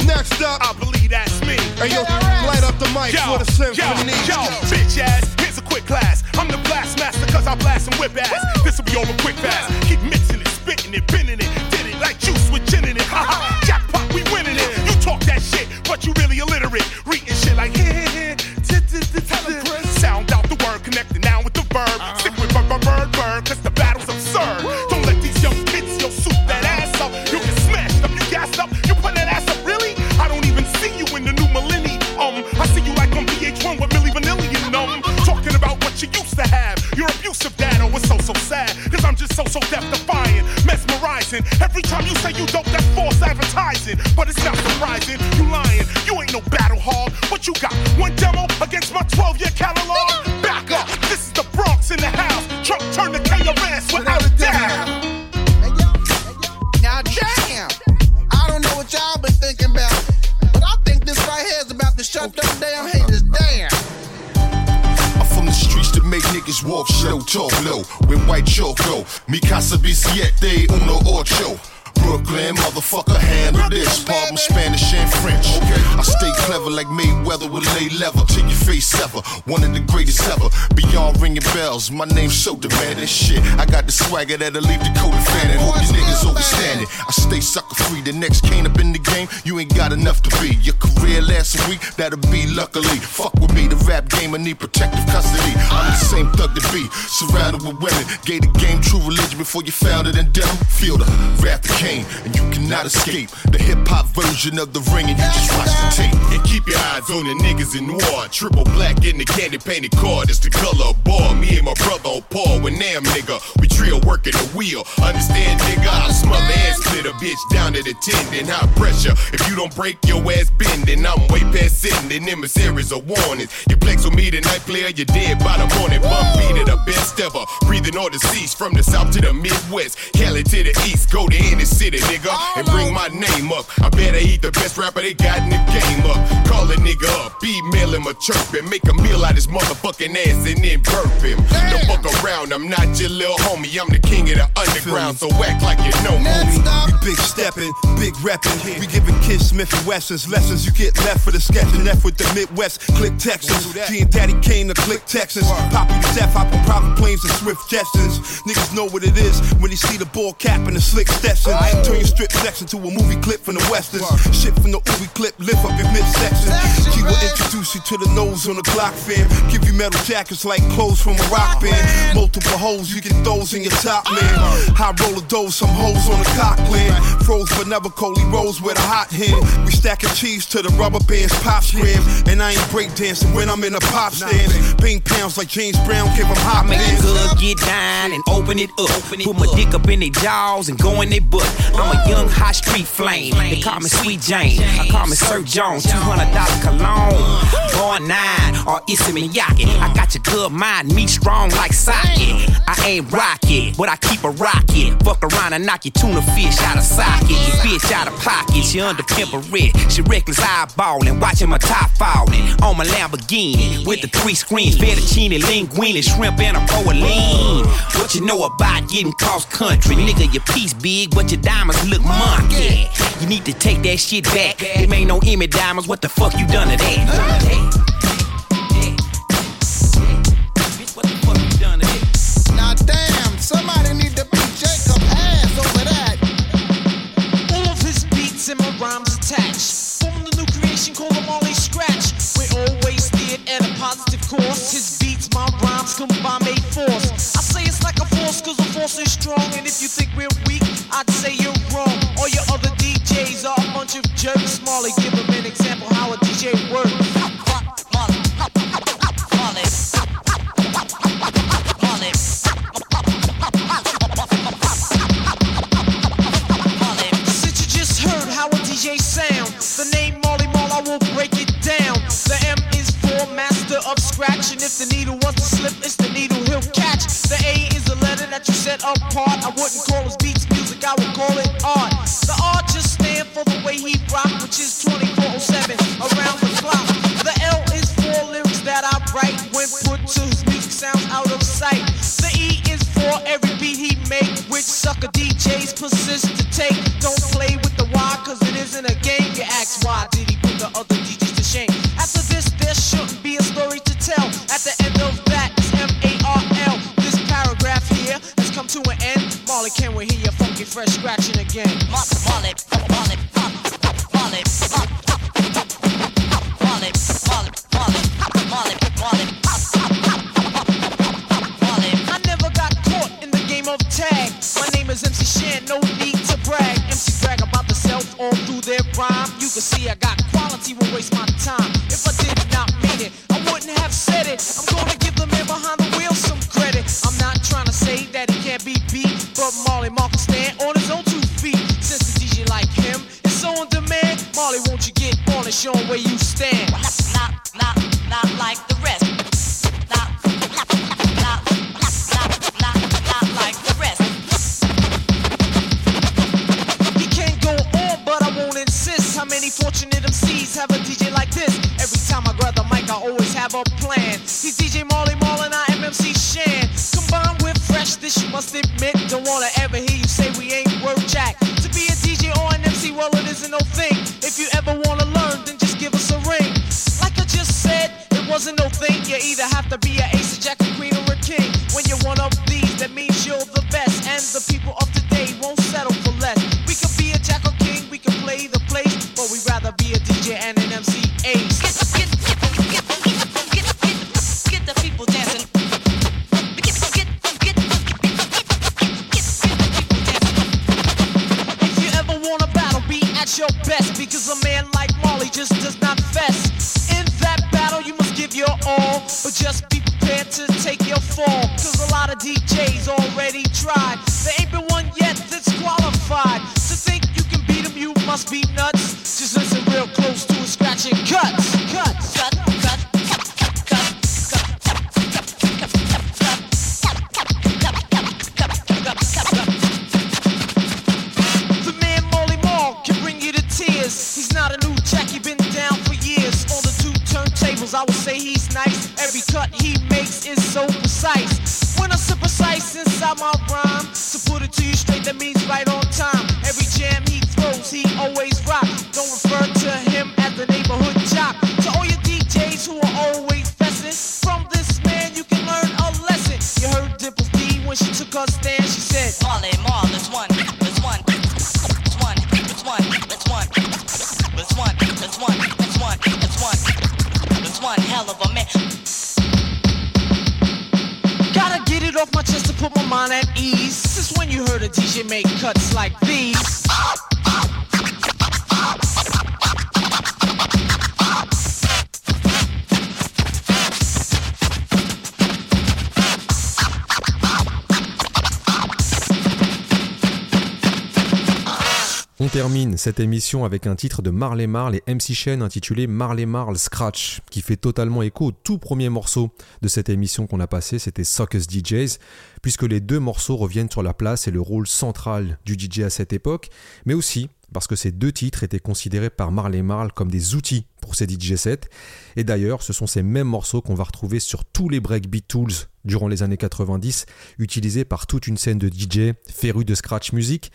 Next up, I believe that's me. Hey yo, light up the mic for the symphony. Yo, yo, bitch ass, here's a quick class. I'm the blast master cause I blast and whip ass. This'll be over quick fast. Keep mixing it, spitting it, bending it. Did it like juice with gin in it. Ha ha, jackpot, we winning it. You talk that shit, but you really illiterate. My name's so demanding. Shit, I got swagger that'll leave the coat fanning. Hope you niggas overstand it. I stay sucker free. The next cane up in the game, you ain't got enough to be. Your career lasts a week, that'll be luckily. Fuck with me, the rap game, I need protective custody. I'm the same thug to be, surrounded with women. Gave the game true religion before you found it in them. Feel the that came, and you cannot escape. The hip hop version of the ring, and you just watch the tape. And keep your eyes on the niggas in noir. Triple black in the candy painted card. It's the color of ball. Me and my brother on par with Nam nigga. We trio working the wheel. Understand, nigga? I'll smother and split a bitch down to the tendon. High pressure. If you don't break your ass bending, I'm way past sitting. And emissaries of warnings. You flex with me tonight, player. You're dead by the morning. Bum beat it, the best ever. Breathing all the seas from the south to the midwest. Cali to the east. Go to any city, nigga. And bring my name up. I better eat the best rapper they got in the game up. Call a nigga up, email him a chirp and Make a meal out his motherfucking ass and then burp him. Don't fuck around, I'm not your little homie. I'm the king of the underground, so act like you know me. We big stepping, big repping. We giving kids Smith and Wessons lessons. You get left for the sketching. F with the Midwest, click Texas. G and Daddy came to click Texas. Poppy to on private planes and swift Jetsons. Niggas know what it is when they see the ball cap and the slick Stetson. Turn your strip section to a movie clip from the westerns. Shit from the Ubi clip, lift up your midsection. She will introduce you to the nose on the Glock fam. Give you metal jackets like clothes from a rock band. Multiple holes, you get those in your top man. High roller dough, some hoes on the cock plan. Froze but never Coley rolls with a hot hand. We stacking cheese to the rubber bands, pop scram. And I ain't breakdancing when I'm in a pop stand. Bang pounds like James Brown, give them hot man. make good get down and open it up. Put my dick up in their jaws and go in their butt. I'm a oh. young hot street flame. They call me Sweet Jane. I call me Sir Jones. Two hundred dollar cologne. Uh. Born nine or Issey Miyake. I got your good mind, me strong like socket. I ain't rocket, but I keep a rocket. Fuck around and knock your tuna fish out of socket. Your bitch out of pocket. She under pimpery. She reckless eyeballing, watching my top falling. On my Lamborghini with the three screens, fettuccine, linguine, shrimp, and a proline. What you know about getting cross country? Nigga, your piece big, but your diamonds look monkey. You need to take that shit back. It ain't no Emmy diamonds. What the fuck you done to that? Somebody need to beat Jacob ass over that. All of his beats and my rhymes attached. From the new creation, call them Ollie Scratch. We're always steered at a positive course. His beats, my rhymes combine made force. I say it's like a force, cause the force is strong. And if you think we're weak, I'd say you're wrong. All your other DJs are a bunch of jerks. Marley, give them an example how a DJ works. And if the needle wants to slip, it's the needle he'll catch. The A is the letter that you set apart. I wouldn't call his beats just does not fess. In that battle, you must give your all, but just be prepared to take your fall. Cause a lot of DJs already tried. There ain't been one yet that's qualified. To think you can beat them, you must be nuts. Cette émission avec un titre de Marley Marl et MC Shen intitulé Marley Marl Scratch, qui fait totalement écho au tout premier morceau de cette émission qu'on a passé, c'était Sockers DJs, puisque les deux morceaux reviennent sur la place et le rôle central du DJ à cette époque, mais aussi parce que ces deux titres étaient considérés par Marley Marl comme des outils pour ces DJ sets. Et d'ailleurs, ce sont ces mêmes morceaux qu'on va retrouver sur tous les breakbeat tools durant les années 90, utilisés par toute une scène de DJ férus de scratch music.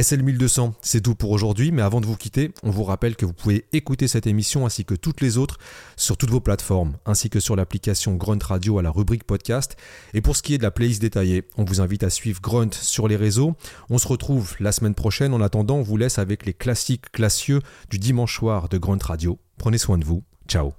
SL 1200, c'est tout pour aujourd'hui, mais avant de vous quitter, on vous rappelle que vous pouvez écouter cette émission ainsi que toutes les autres sur toutes vos plateformes, ainsi que sur l'application Grunt Radio à la rubrique podcast. Et pour ce qui est de la playlist détaillée, on vous invite à suivre Grunt sur les réseaux. On se retrouve la semaine prochaine. En attendant, on vous laisse avec les classiques classieux du dimanche soir de Grunt Radio. Prenez soin de vous. Ciao